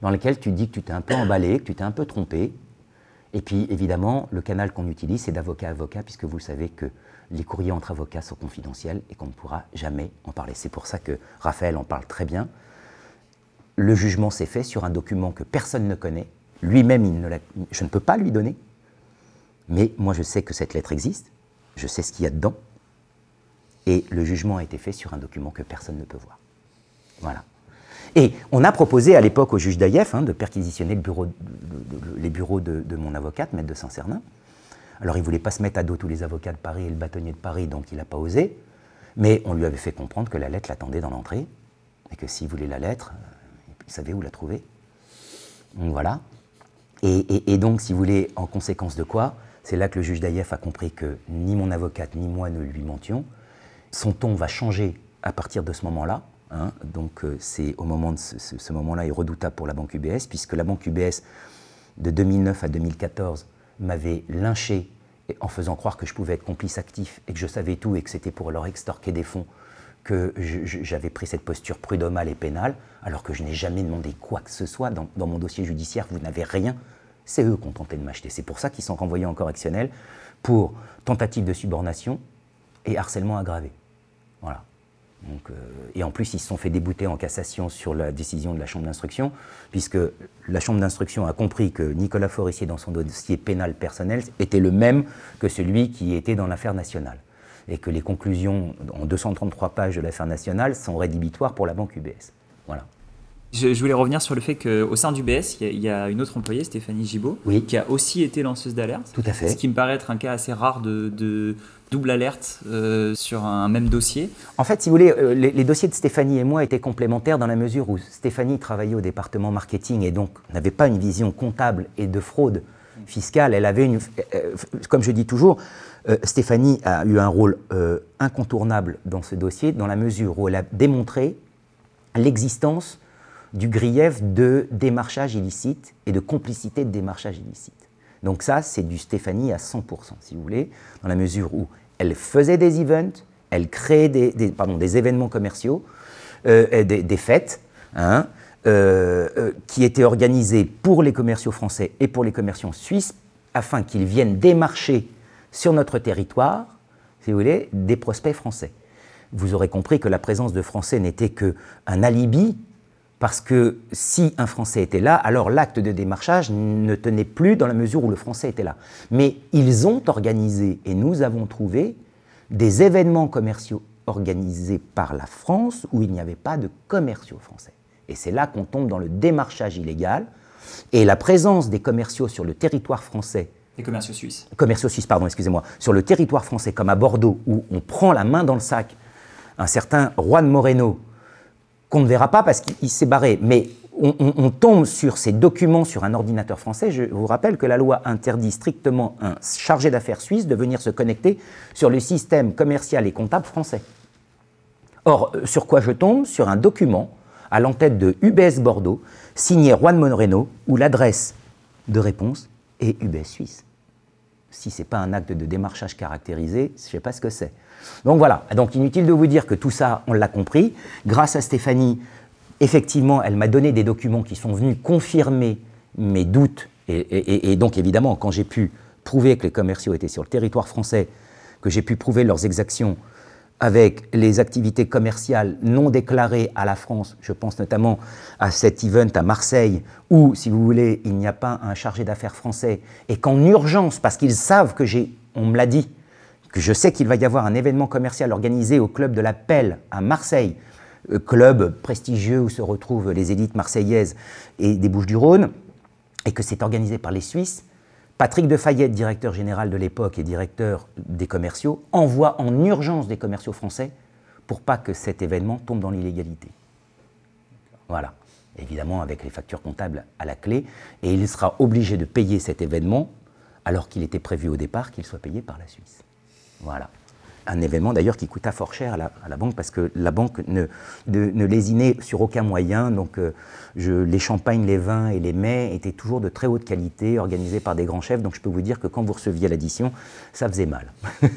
dans laquelle tu dis que tu t'es un peu emballé, que tu t'es un peu trompé. Et puis, évidemment, le canal qu'on utilise, c'est d'avocat à avocat, puisque vous savez que les courriers entre avocats sont confidentiels et qu'on ne pourra jamais en parler. C'est pour ça que Raphaël en parle très bien. Le jugement s'est fait sur un document que personne ne connaît. Lui-même, je ne peux pas lui donner. Mais moi, je sais que cette lettre existe. Je sais ce qu'il y a dedans. Et le jugement a été fait sur un document que personne ne peut voir. Voilà. Et on a proposé à l'époque au juge Daïef hein, de perquisitionner les bureaux de, mon avocate, maître de Saint-Cernin. Alors il ne voulait pas se mettre à dos tous les avocats de Paris et le bâtonnier de Paris, donc il n'a pas osé. Mais on lui avait fait comprendre que la lettre l'attendait dans l'entrée, et que s'il voulait la lettre, il savait où la trouver. Donc voilà. Et, donc, si vous voulez, en conséquence de quoi, c'est là que le juge Daïef a compris que ni mon avocate ni moi ne lui mentions. Son ton va changer à partir de ce moment-là. Hein. donc euh, c'est au moment de ce, moment-là est redoutable pour la banque UBS, puisque la banque UBS, de 2009 à 2014, m'avait lynché en faisant croire que je pouvais être complice actif et que je savais tout et que c'était pour leur extorquer des fonds que j'avais pris cette posture prud'homale et pénale, alors que je n'ai jamais demandé quoi que ce soit dans, mon dossier judiciaire, vous n'avez rien. C'est eux qui ont tenté de m'acheter. C'est pour ça qu'ils sont renvoyés en correctionnel pour tentative de subornation et harcèlement aggravé. Voilà. Euh, et en plus, ils se sont fait débouter en cassation sur la décision de la Chambre d'instruction, puisque la Chambre d'instruction a compris que Nicolas Forissier, dans son dossier pénal personnel, était le même que celui qui était dans l'affaire nationale. Et que les conclusions en 233 pages de l'affaire nationale sont rédhibitoires pour la banque UBS. Voilà. Je, voulais revenir sur le fait qu'au sein du BS, il y, a une autre employée, Stéphanie Gibault, qui a aussi été lanceuse d'alerte. Tout à fait. Ce qui me paraît être un cas assez rare de, double alerte euh, sur un même dossier. En fait, si vous voulez, euh, les, dossiers de Stéphanie et moi étaient complémentaires dans la mesure où Stéphanie travaillait au département marketing et donc n'avait pas une vision comptable et de fraude fiscale. Elle avait une, euh, comme je dis toujours, Stéphanie a eu un rôle incontournable dans ce dossier dans la mesure où elle a démontré l'existence du grief de démarchage illicite et de complicité de démarchage illicite. Donc ça, c'est du Stéphanie à 100%, si vous voulez, dans la mesure où elle faisait des events, elle créait des, événements commerciaux, euh, des, fêtes, hein, euh, euh, qui étaient organisés pour les commerciaux français et pour les commerciaux suisses, afin qu'ils viennent démarcher sur notre territoire, si vous voulez, des prospects français. Vous aurez compris que la présence de Français n'était qu'un alibi parce que si un Français était là, alors l'acte de démarchage ne tenait plus dans la mesure où le Français était là. Mais ils ont organisé, et nous avons trouvé, des événements commerciaux organisés par la France où il n'y avait pas de commerciaux français. Et c'est là qu'on tombe dans le démarchage illégal. Et la présence des commerciaux sur le territoire français des commerciaux suisses. Commerciaux suisses, pardon, excusez-moi. Sur le territoire français, comme à Bordeaux, où on prend la main dans le sac, un certain Juan Moreno, qu'on ne verra pas parce qu'il s'est barré. Mais on, tombe sur ces documents sur un ordinateur français. Je vous rappelle que la loi interdit strictement un chargé d'affaires suisse de venir se connecter sur le système commercial et comptable français. Or, euh, sur quoi je tombe? Sur un document à l'entête de UBS Bordeaux, signé Juan Moreno, où l'adresse de réponse est UBS Suisse. Si ce n'est pas un acte de démarchage caractérisé, je ne sais pas ce que c'est. Donc voilà, donc inutile de vous dire que tout ça, on l'a compris. Grâce à Stéphanie, effectivement, elle m'a donné des documents qui sont venus confirmer mes doutes. Et, donc évidemment, quand j'ai pu prouver que les commerciaux étaient sur le territoire français, que j'ai pu prouver leurs exactions avec les activités commerciales non déclarées à la France, je pense notamment à cet event à Marseille, où, si vous voulez, il n'y a pas un chargé d'affaires français, et qu'en urgence, parce qu'ils savent que j'ai, on me l'a dit, que je sais qu'il va y avoir un événement commercial organisé au club de la Pelle à Marseille, euh, club prestigieux où se retrouvent les élites marseillaises et des Bouches-du-Rhône, et que c'est organisé par les Suisses, Patrick de Fayette, directeur général de l'époque et directeur des commerciaux, envoie en urgence des commerciaux français pour pas que cet événement tombe dans l'illégalité. Voilà. Évidemment, avec les factures comptables à la clé, et il sera obligé de payer cet événement alors qu'il était prévu au départ qu'il soit payé par la Suisse. Voilà. Un événement d'ailleurs qui coûta fort cher à la, banque parce que la banque ne, lésinait sur aucun moyen. Donc euh, les champagnes, les vins et les mets étaient toujours de très haute qualité, organisés par des grands chefs. Donc je peux vous dire que quand vous receviez l'addition, ça faisait mal.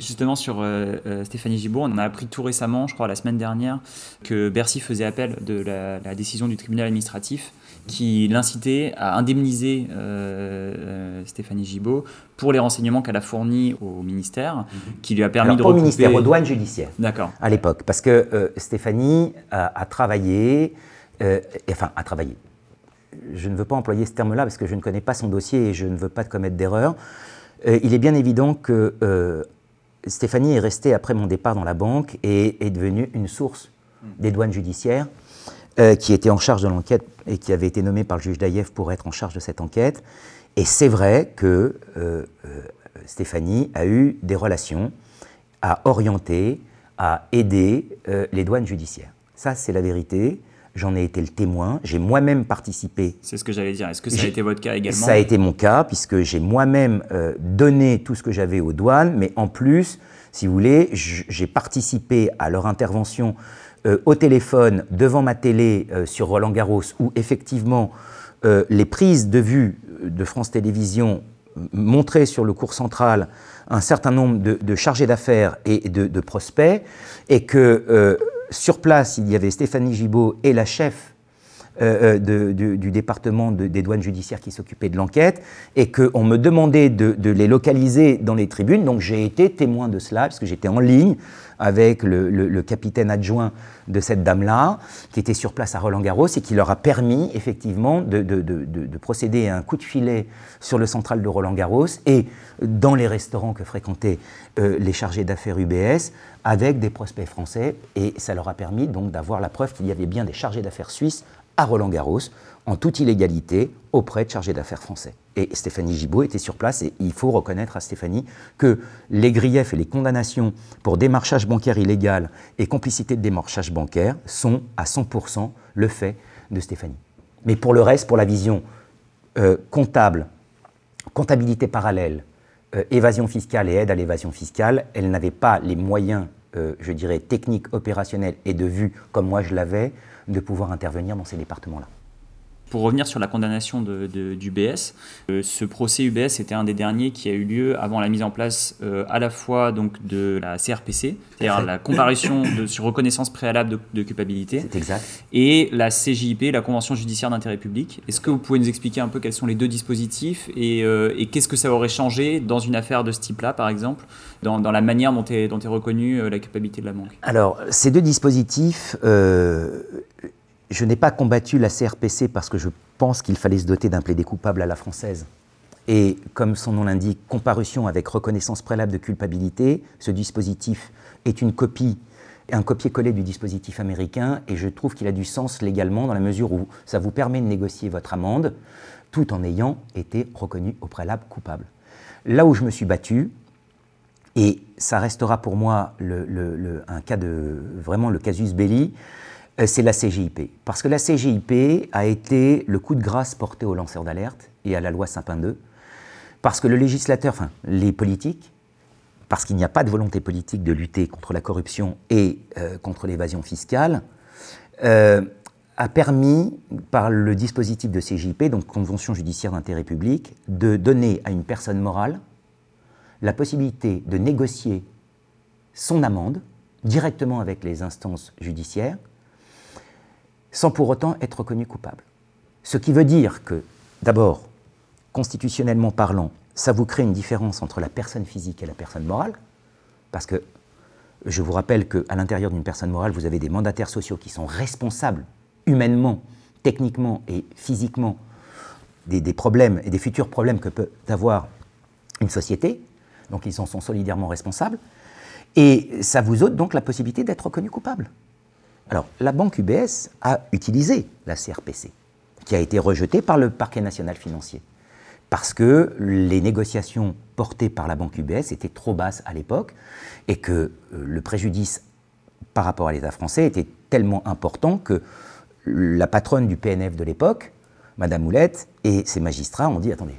Justement, sur euh, euh, Stéphanie Gibault, on a appris tout récemment, je crois la semaine dernière, que Bercy faisait appel de la, décision du tribunal administratif qui l'incitait à indemniser euh, Stéphanie Gibault pour les renseignements qu'elle a fournis au ministère, mhm. qui lui a permis de recouper... au ministère, aux douanes judiciaires. D'accord. À l'époque, parce que Stéphanie a, a travaillé, enfin, a travaillé. Je ne veux pas employer ce terme-là parce que je ne connais pas son dossier et je ne veux pas commettre d'erreur. il est bien évident que Stéphanie est restée après mon départ dans la banque et est devenue une source hmm. des douanes judiciaires qui était en charge de l'enquête et qui avait été nommé par le juge Daïev pour être en charge de cette enquête. Et c'est vrai que Stéphanie a eu des relations à orienter, à aider les douanes judiciaires. Ça, c'est la vérité j'en ai été le témoin, j'ai moi-même participé. C'est ce que j'allais dire. Est-ce que ça a été votre cas également Ça a été mon cas, puisque j'ai moi-même euh, donné tout ce que j'avais aux douanes, mais en plus, si vous voulez, j'ai participé à leur intervention euh, au téléphone, devant ma télé euh, sur Roland Garros, où effectivement les prises de vue de France Télévisions montraient sur le cours central un certain nombre de, chargés d'affaires et de, de, prospects, et que sur place, il y avait Stéphanie Gibault et la chef euh, euh, du, département des douanes judiciaires qui s'occupait de l'enquête, et qu'on me demandait de, les localiser dans les tribunes. Donc j'ai été témoin de cela, parce que j'étais en ligne avec le, capitaine adjoint de cette dame-là, qui était sur place à Roland-Garros, et qui leur a permis effectivement de, procéder à un coup de filet sur le central de Roland-Garros, et dans les restaurants que fréquentaient euh, les chargés d'affaires UBS, avec des prospects français, et ça leur a permis donc d'avoir la preuve qu'il y avait bien des chargés d'affaires suisses à Roland-Garros, en toute illégalité, auprès de chargés d'affaires français. Et Stéphanie Gibault était sur place, et il faut reconnaître à Stéphanie que les griefs et les condamnations pour démarchage bancaire illégal et complicité de démarchage bancaire sont à 100% le fait de Stéphanie. Mais pour le reste, pour la vision euh, comptable, comptabilité parallèle, euh, évasion fiscale et aide à l'évasion fiscale, elle n'avait pas les moyens euh, je dirais, technique, opérationnelle et de vue, comme moi je l'avais, de pouvoir intervenir dans ces départements-là. Pour revenir sur la condamnation de, d'UBS, euh, ce procès UBS était un des derniers qui a eu lieu avant la mise en place euh, à la fois donc, de la CRPC, c'est-à-dire la comparution de, sur reconnaissance préalable de, culpabilité, exact. et la CJIP, la Convention judiciaire d'intérêt public. Est-ce que vous pouvez nous expliquer un peu quels sont les deux dispositifs et, euh, et qu'est-ce que ça aurait changé dans une affaire de ce type-là, par exemple, dans, dans la manière dont est, dont est reconnue la culpabilité de la banque? Alors, ces deux dispositifs je n'ai pas combattu la CRPC parce que je pense qu'il fallait se doter d'un plaidé coupable à la française. Et comme son nom l'indique, comparution avec reconnaissance préalable de culpabilité, ce dispositif est une copie, un copier-coller du dispositif américain, et je trouve qu'il a du sens légalement dans la mesure où ça vous permet de négocier votre amende tout en ayant été reconnu au préalable coupable. Là où je me suis battu, et ça restera pour moi un cas de vraiment le casus belli, c'est la CGIP. Parce que la CGIP a été le coup de grâce porté aux lanceurs d'alerte et à la loi Sapin 2. Parce que le législateur, enfin les politiques, parce qu'il n'y a pas de volonté politique de lutter contre la corruption et euh, contre l'évasion fiscale, euh, a permis, par le dispositif de CGIP, donc Convention judiciaire d'intérêt public, de donner à une personne morale la possibilité de négocier son amende directement avec les instances judiciaires sans pour autant être reconnu coupable. Ce qui veut dire que, d'abord, constitutionnellement parlant, ça vous crée une différence entre la personne physique et la personne morale, parce que je vous rappelle qu'à l'intérieur d'une personne morale, vous avez des mandataires sociaux qui sont responsables humainement, techniquement et physiquement des, problèmes et des futurs problèmes que peut avoir une société, donc ils en sont solidairement responsables, et ça vous ôte donc la possibilité d'être reconnu coupable. Alors, la banque UBS a utilisé la CRPC, qui a été rejetée par le parquet national financier, parce que les négociations portées par la banque UBS étaient trop basses à l'époque, et que euh, le préjudice par rapport à l'État français était tellement important que la patronne du PNF de l'époque, Madame Moulette, et ses magistrats ont dit, attendez,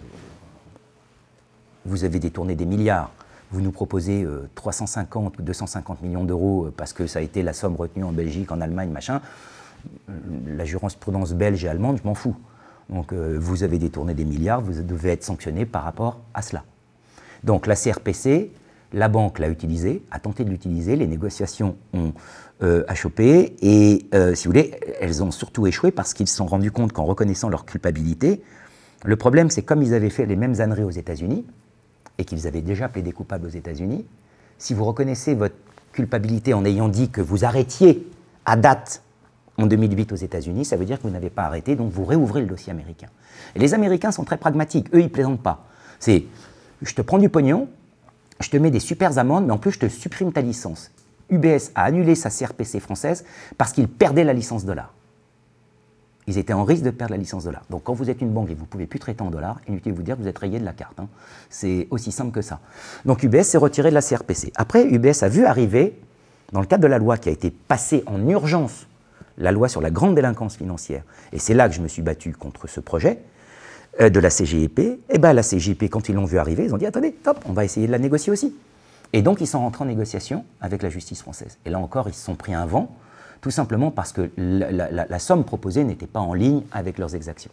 vous avez détourné des milliards vous nous proposez 350 euh, ou 250 millions d'euros euh, parce que ça a été la somme retenue en Belgique, en Allemagne, machin. Euh, la jurisprudence belge et allemande, je m'en fous. Donc vous avez détourné des milliards, vous devez être sanctionné par rapport à cela. Donc la CRPC, la banque l'a utilisé, a tenté de l'utiliser, les négociations ont achoppé et si vous voulez, elles ont surtout échoué parce qu'ils se sont rendus compte qu'en reconnaissant leur culpabilité, le problème c'est comme ils avaient fait les mêmes âneries aux États-Unis, et qu'ils avaient déjà plaidé coupable aux États-Unis, si vous reconnaissez votre culpabilité en ayant dit que vous arrêtiez à date en 2008 aux États-Unis, ça veut dire que vous n'avez pas arrêté, donc vous réouvrez le dossier américain. Les Américains sont très pragmatiques, eux ils plaisantent pas. C'est je te prends du pognon, je te mets des super amendes, mais en plus je te supprime ta licence. UBS a annulé sa CRPC française parce qu'il perdait la licence dollar. Ils étaient en risque de perdre la licence dollar. Donc quand vous êtes une banque et vous ne pouvez plus traiter en dollars, inutile de vous dire que vous êtes rayé de la carte. Hein. C'est aussi simple que ça. Donc UBS s'est retiré de la CRPC. Après, UBS a vu arriver, dans le cadre de la loi qui a été passée en urgence, la loi sur la grande délinquance financière, et c'est là que je me suis battu contre ce projet, euh, de la CGIP, et eh bien la CGIP, quand ils l'ont vu arriver, ils ont dit attendez, hop, on va essayer de la négocier aussi. Et donc ils sont rentrés en négociation avec la justice française. Et là encore, ils se sont pris un vent, tout simplement parce que la, somme proposée n'était pas en ligne avec leurs exactions.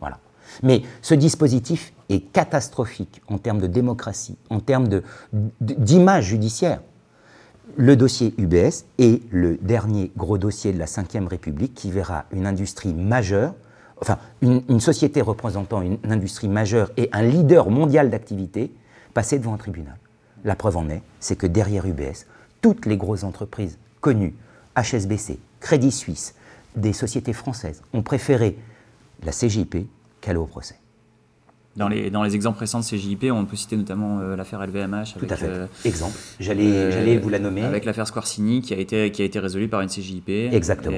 Voilà. Mais ce dispositif est catastrophique en termes de démocratie, en termes d'image judiciaire. Le dossier UBS est le dernier gros dossier de la Ve République qui verra une industrie majeure, enfin une, société représentant une industrie majeure et un leader mondial d'activité passer devant un tribunal. La preuve en est, c'est que derrière UBS, toutes les grosses entreprises connues, HSBC, Crédit Suisse, des sociétés françaises, ont préféré la CJP qu'aller au procès. Dans les, dans les exemples récents de CJIP, on peut citer notamment euh, l'affaire LVMH. Tout à fait. Euh, Exemple. Euh, j'allais vous la nommer. Avec l'affaire Squarcini qui a, été, qui a été résolue par une CJIP. Exactement.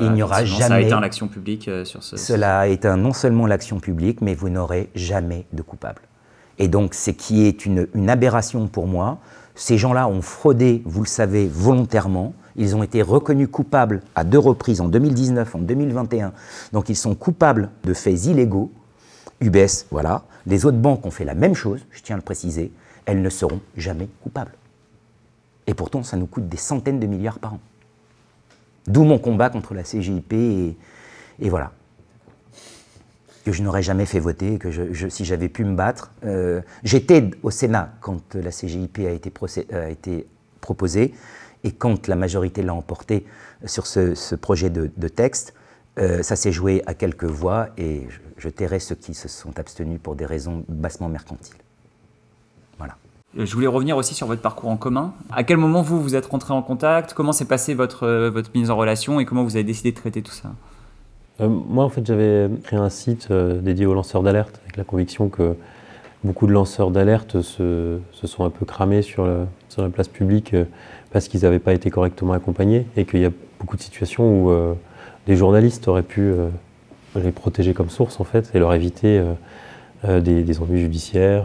Il n'y aura jamais. Ça a éteint l'action publique sur ce. Cela a éteint non seulement l'action publique, mais vous n'aurez jamais de coupable. Et donc, ce qui est une, aberration pour moi, ces gens-là ont fraudé, vous le savez, volontairement. Ils ont été reconnus coupables à deux reprises, en 2019, en 2021. Donc, ils sont coupables de faits illégaux. UBS, voilà. Les autres banques ont fait la même chose, je tiens à le préciser. Elles ne seront jamais coupables. Et pourtant, ça nous coûte des centaines de milliards par an. D'où mon combat contre la CGIP et voilà que je n'aurais jamais fait voter, que je, si j'avais pu me battre. Euh, j'étais au Sénat quand la CGIP a été, a été proposée et quand la majorité l'a emporté sur ce, projet de, texte. Euh, ça s'est joué à quelques voix et je, je tairai ceux qui se sont abstenus pour des raisons bassement mercantiles. Voilà. Je voulais revenir aussi sur votre parcours en commun. À quel moment vous vous êtes rentré en contact? Comment s'est passée votre, votre mise en relation et comment vous avez décidé de traiter tout ça? Euh, moi, en fait, j'avais créé un site euh, dédié aux lanceurs d'alerte, avec la conviction que beaucoup de lanceurs d'alerte se, se, sont un peu cramés sur, sur la place publique euh, parce qu'ils n'avaient pas été correctement accompagnés et qu'il y a beaucoup de situations où des journalistes auraient pu les protéger comme source, en fait, et leur éviter des, des, ennuis judiciaires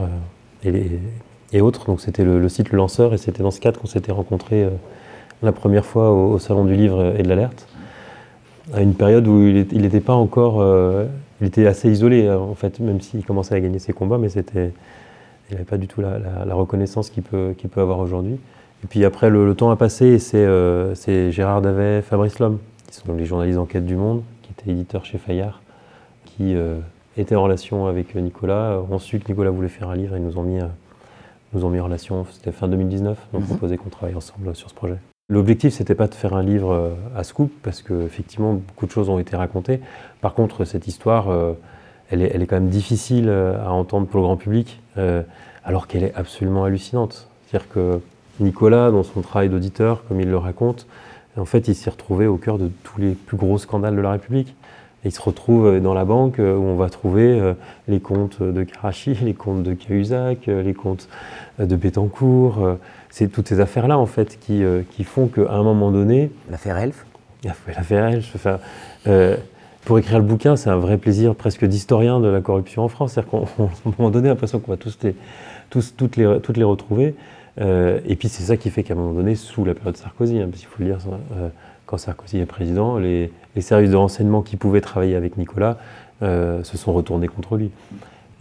et, autres. Donc, c'était le, site Le Lanceur et c'était dans ce cadre qu'on s'était rencontrés la première fois au Salon du Livre et de l'Alerte à une période où il n'était pas encore. Euh, il était assez isolé, euh, en fait, même s'il commençait à gagner ses combats, mais c'était. Il n'avait pas du tout la, reconnaissance qu'il peut, peut avoir aujourd'hui. Et puis après, le, temps a passé et c'est euh, Gérard Davet, Fabrice Lhomme, qui sont donc les journalistes d'enquête du Monde, qui étaient éditeurs chez Fayard, qui étaient en relation avec Nicolas, ont su que Nicolas voulait faire un livre et nous ont mis, nous ont mis en relation, c'était fin 2019, nous ont mhm. proposé qu'on travaille ensemble sur ce projet. L'objectif, c'était pas de faire un livre euh, à scoop, parce qu'effectivement, beaucoup de choses ont été racontées. Par contre, cette histoire, euh, elle, est, elle, est, quand même difficile euh, à entendre pour le grand public, alors qu'elle est absolument hallucinante. C'est-à-dire que Nicolas, dans son travail d'auditeur, comme il le raconte, en fait, il s'est retrouvé au cœur de tous les plus gros scandales de la République. il se retrouve dans la banque où on va trouver les comptes de Karachi, les comptes de Cahuzac, les comptes de Bettencourt c'est toutes ces affaires-là, en fait, qui, euh, qui font qu'à un moment donné. L'affaire Elf L'affaire Elf. Enfin, euh, pour écrire le bouquin, c'est un vrai plaisir presque d'historien de la corruption en France. C'est-à-dire qu'à un moment donné, l'impression qu'on va tous, les, tous toutes, les, toutes les retrouver. Euh, et puis c'est ça qui fait qu'à un moment donné, sous la période Sarkozy, hein, parce qu'il faut le dire, quand Sarkozy est président, les, services de renseignement qui pouvaient travailler avec Nicolas se sont retournés contre lui.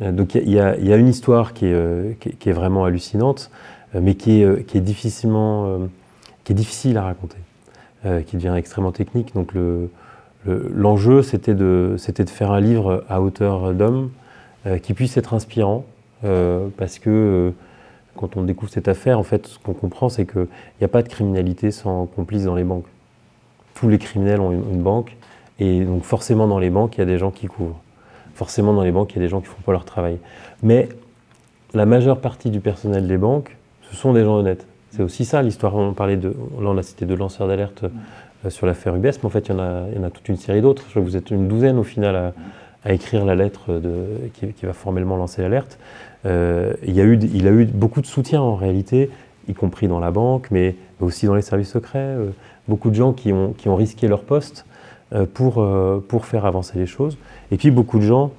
donc il y, a une histoire qui est, vraiment hallucinante. Euh, mais euh, euh, qui est difficile à raconter, qui devient extrêmement technique. Donc l'enjeu, c'était de, de faire un livre à hauteur d'homme qui puisse être inspirant, parce que quand on découvre cette affaire, en fait, ce qu'on comprend, c'est qu'il n'y a pas de criminalité sans complice dans les banques. Tous les criminels ont une, banque, et donc forcément dans les banques, il y a des gens qui couvrent. Forcément dans les banques, il y a des gens qui ne font pas leur travail. Mais la majeure partie du personnel des banques ce sont des gens honnêtes. C'est aussi ça l'histoire. On parlait de, là on a cité deux lanceurs d'alerte euh, sur l'affaire UBS, mais en fait il y, en a, toute une série d'autres. Vous êtes une douzaine au final à, écrire la lettre qui, va formellement lancer l'alerte. Euh, il, y a eu, il a eu beaucoup de soutien en réalité, y compris dans la banque, mais aussi dans les services secrets. Euh, beaucoup de gens qui ont, qui ont risqué leur poste pour, pour faire avancer les choses. Et puis beaucoup de gens,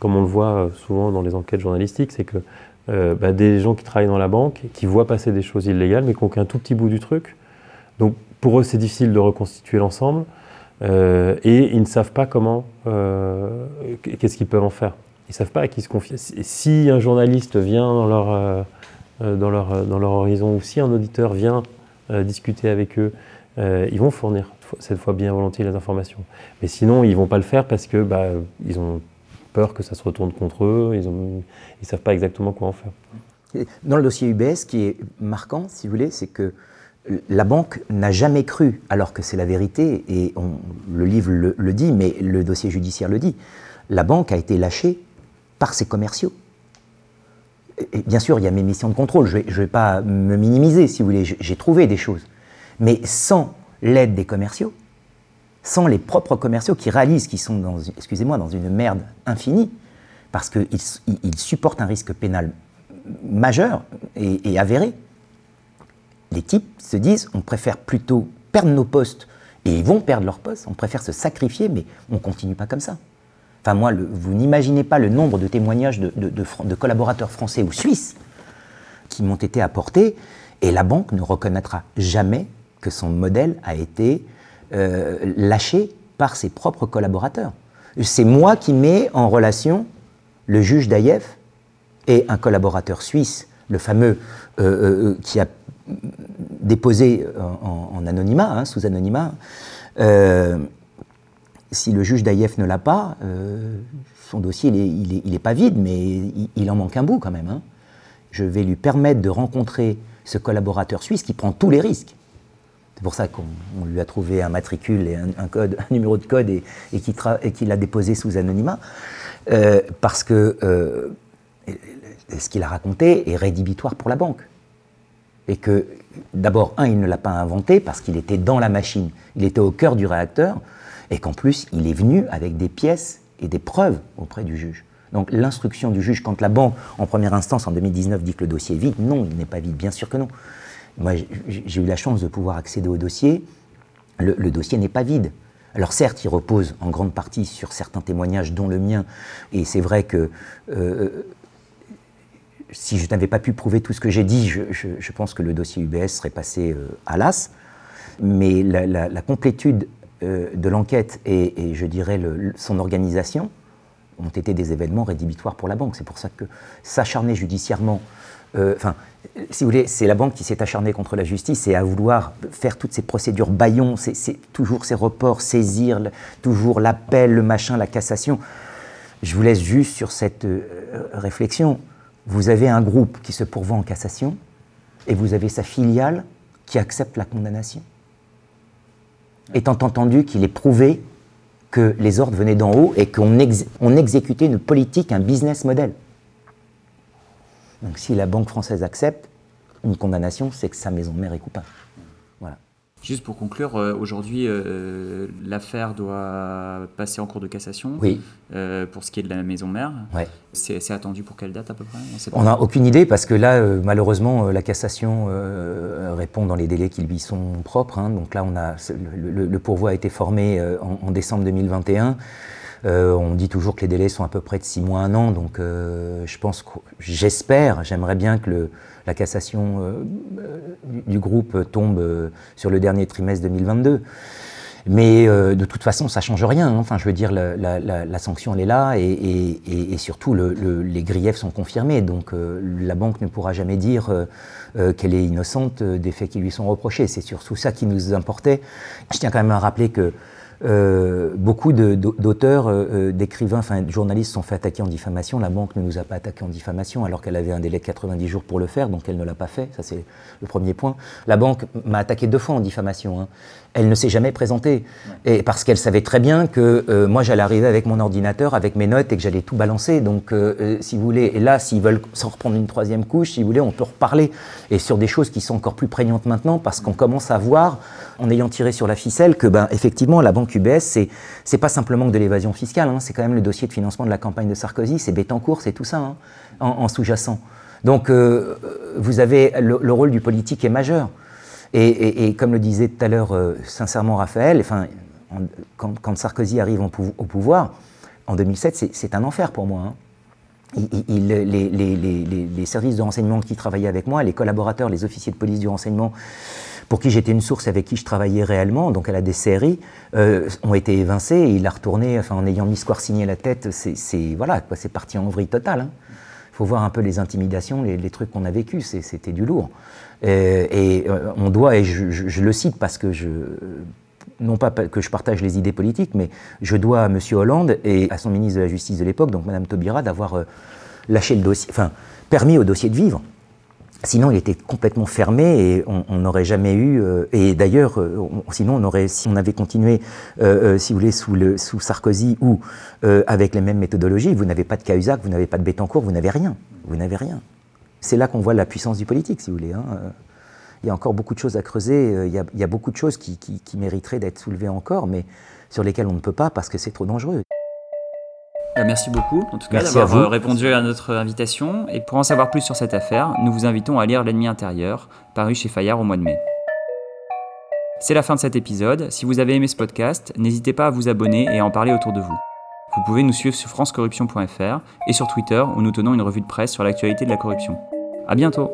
comme on le voit souvent dans les enquêtes journalistiques, c'est que bah, des gens qui travaillent dans la banque, qui voient passer des choses illégales, mais qui n'ont qu'un tout petit bout du truc. Donc pour eux, c'est difficile de reconstituer l'ensemble. Euh, et ils ne savent pas comment, euh, qu'est-ce qu'ils peuvent en faire. Ils savent pas à qui se confier. Si un journaliste vient dans leur, euh, dans leur, dans leur horizon, ou si un auditeur vient discuter avec eux, ils vont fournir cette fois bien volontiers les informations. Mais sinon, ils vont pas le faire parce que bah, ils ont peur que ça se retourne contre eux, ils ne ils savent pas exactement quoi en faire. Dans le dossier UBS, ce qui est marquant, si vous voulez, c'est que la banque n'a jamais cru, alors que c'est la vérité, et le livre le, dit, mais le dossier judiciaire le dit, la banque a été lâchée par ses commerciaux. Et bien sûr, il y a mes missions de contrôle, je ne vais, pas me minimiser, si vous voulez, j'ai trouvé des choses. Mais sans l'aide des commerciaux, sans les propres commerciaux qui réalisent qu'ils sont, dans, excusez-moi, dans une merde infinie, parce qu'ils supportent un risque pénal majeur et avéré, les types se disent on préfère plutôt perdre nos postes, et ils vont perdre leurs postes, on préfère se sacrifier, mais on ne continue pas comme ça. Enfin, moi, vous n'imaginez pas le nombre de témoignages de, collaborateurs français ou suisses qui m'ont été apportés, et la banque ne reconnaîtra jamais que son modèle a été euh, lâché par ses propres collaborateurs. C'est moi qui mets en relation le juge Daïef et un collaborateur suisse, le fameux euh, euh, qui a déposé en, anonymat, hein, sous anonymat. Euh, si le juge d'Aïef ne l'a pas, euh, son dossier, il n'est pas vide, mais il, en manque un bout quand même. Hein. Je vais lui permettre de rencontrer ce collaborateur suisse qui prend tous les risques. C'est pour ça qu'on lui a trouvé un matricule et un, code, un numéro de code et, et qui l'a déposé sous anonymat. Euh, parce que ce qu'il a raconté est rédhibitoire pour la banque et que d'abord, un, il ne l'a pas inventé parce qu'il était dans la machine, il était au cœur du réacteur, et qu'en plus, il est venu avec des pièces et des preuves auprès du juge. Donc l'instruction du juge, quand la banque, en première instance, en 2019, dit que le dossier est vide, non, il n'est pas vide, bien sûr que non. Moi, j'ai eu la chance de pouvoir accéder au dossier. Le, dossier n'est pas vide. Alors certes, il repose en grande partie sur certains témoignages, dont le mien, et c'est vrai que euh, si je n'avais pas pu prouver tout ce que j'ai dit, je, pense que le dossier UBS serait passé euh, à l'as. Mais la, complétude de l'enquête et, je dirais son organisation ont été des événements rédhibitoires pour la banque. C'est pour ça que s'acharner judiciairement, euh, enfin, si vous voulez, c'est la banque qui s'est acharnée contre la justice et à vouloir faire toutes ces procédures baillons, c'est toujours ces reports, saisir, toujours l'appel, le machin, la cassation. Je vous laisse juste sur cette réflexion vous avez un groupe qui se pourvoit en cassation et vous avez sa filiale qui accepte la condamnation. Étant entendu qu'il est prouvé que les ordres venaient d'en haut et qu'on exécutait une politique, un business model. Donc si la Banque française accepte une condamnation, c'est que sa maison mère est coupable. Juste pour conclure, euh, aujourd'hui, euh, l'affaire doit passer en cours de cassation. Oui. Euh, pour ce qui est de la maison mère. Ouais. C'est attendu pour quelle date à peu près? On n'a aucune idée parce que là, malheureusement, la cassation répond dans les délais qui lui sont propres. Hein. Donc là, on a, le, pourvoi a été formé en, en, décembre 2021. on dit toujours que les délais sont à peu près de 6 mois, 1 an. Donc je pense, j'espère, j'aimerais bien que le la cassation euh, du groupe tombe euh, sur le dernier trimestre 2022. Mais euh, de toute façon, ça change rien. Hein. Enfin, je veux dire, la, sanction, elle est là, et, surtout, les griefs sont confirmés. Donc, la banque ne pourra jamais dire qu'elle est innocente des faits qui lui sont reprochés. C'est surtout ça qui nous importait. Je tiens quand même à rappeler que euh, beaucoup d'auteurs, euh, euh, d'écrivains, enfin de journalistes sont fait attaquer en diffamation. La banque ne nous a pas attaqué en diffamation alors qu'elle avait un délai de 90 jours pour le faire, donc elle ne l'a pas fait. Ça, c'est le premier point. La banque m'a attaqué deux fois en diffamation. Hein elle ne s'est jamais présentée. Et parce qu'elle savait très bien que euh, moi, j'allais arriver avec mon ordinateur, avec mes notes et que j'allais tout balancer. Donc, euh, euh, si vous voulez, et là, s'ils veulent s'en reprendre une troisième couche, si vous voulez, on peut reparler. Et sur des choses qui sont encore plus prégnantes maintenant, parce qu'on commence à voir, en ayant tiré sur la ficelle, que, ben, effectivement, la banque UBS, c'est, c'est pas simplement que de l'évasion fiscale, hein, c'est quand même le dossier de financement de la campagne de Sarkozy, c'est Bettencourt, c'est tout ça, hein, en, sous-jacent. Donc, vous avez le rôle du politique est majeur. Et, comme le disait tout à l'heure euh, sincèrement Raphaël, enfin, quand, Sarkozy arrive au pouvoir, en 2007, c'est un enfer pour moi. Hein. les, services de renseignement qui travaillaient avec moi, les collaborateurs, les officiers de police du renseignement, pour qui j'étais une source avec qui je travaillais réellement, donc à la DCRI, euh, ont été évincés et il a retourné, en ayant mis Square signé la tête, c'est voilà, parti en vrille totale. Il faut voir un peu les intimidations, les, trucs qu'on a vécus, c'était du lourd. Euh, et euh, on doit, et je, le cite parce que je, non pas que je partage les idées politiques, mais je dois à M. Hollande et à son ministre de la Justice de l'époque, donc Mme Taubira, d'avoir euh, lâché le dossier, enfin, permis au dossier de vivre. Sinon, il était complètement fermé et on n'aurait jamais eu. et d'ailleurs, sinon, on aurait, si on avait continué, si vous voulez, sous, le, sous Sarkozy ou avec les mêmes méthodologies, vous n'avez pas de Cahuzac, vous n'avez pas de Bettencourt, vous n'avez rien. Vous n'avez rien c'est là qu'on voit la puissance du politique, si vous voulez. Hein. Il y a encore beaucoup de choses à creuser, euh, il y a, beaucoup de choses qui, mériteraient d'être soulevées encore, mais sur lesquelles on ne peut pas parce que c'est trop dangereux. Bah, merci beaucoup, en tout cas, d'avoir euh, répondu à notre invitation. Et pour en savoir plus sur cette affaire, nous vous invitons à lire L'ennemi intérieur, paru chez Fayard au mois de mai. C'est la fin de cet épisode. Si vous avez aimé ce podcast, n'hésitez pas à vous abonner et à en parler autour de vous. Vous pouvez nous suivre sur francecorruption.fr et sur Twitter où nous tenons une revue de presse sur l'actualité de la corruption. À bientôt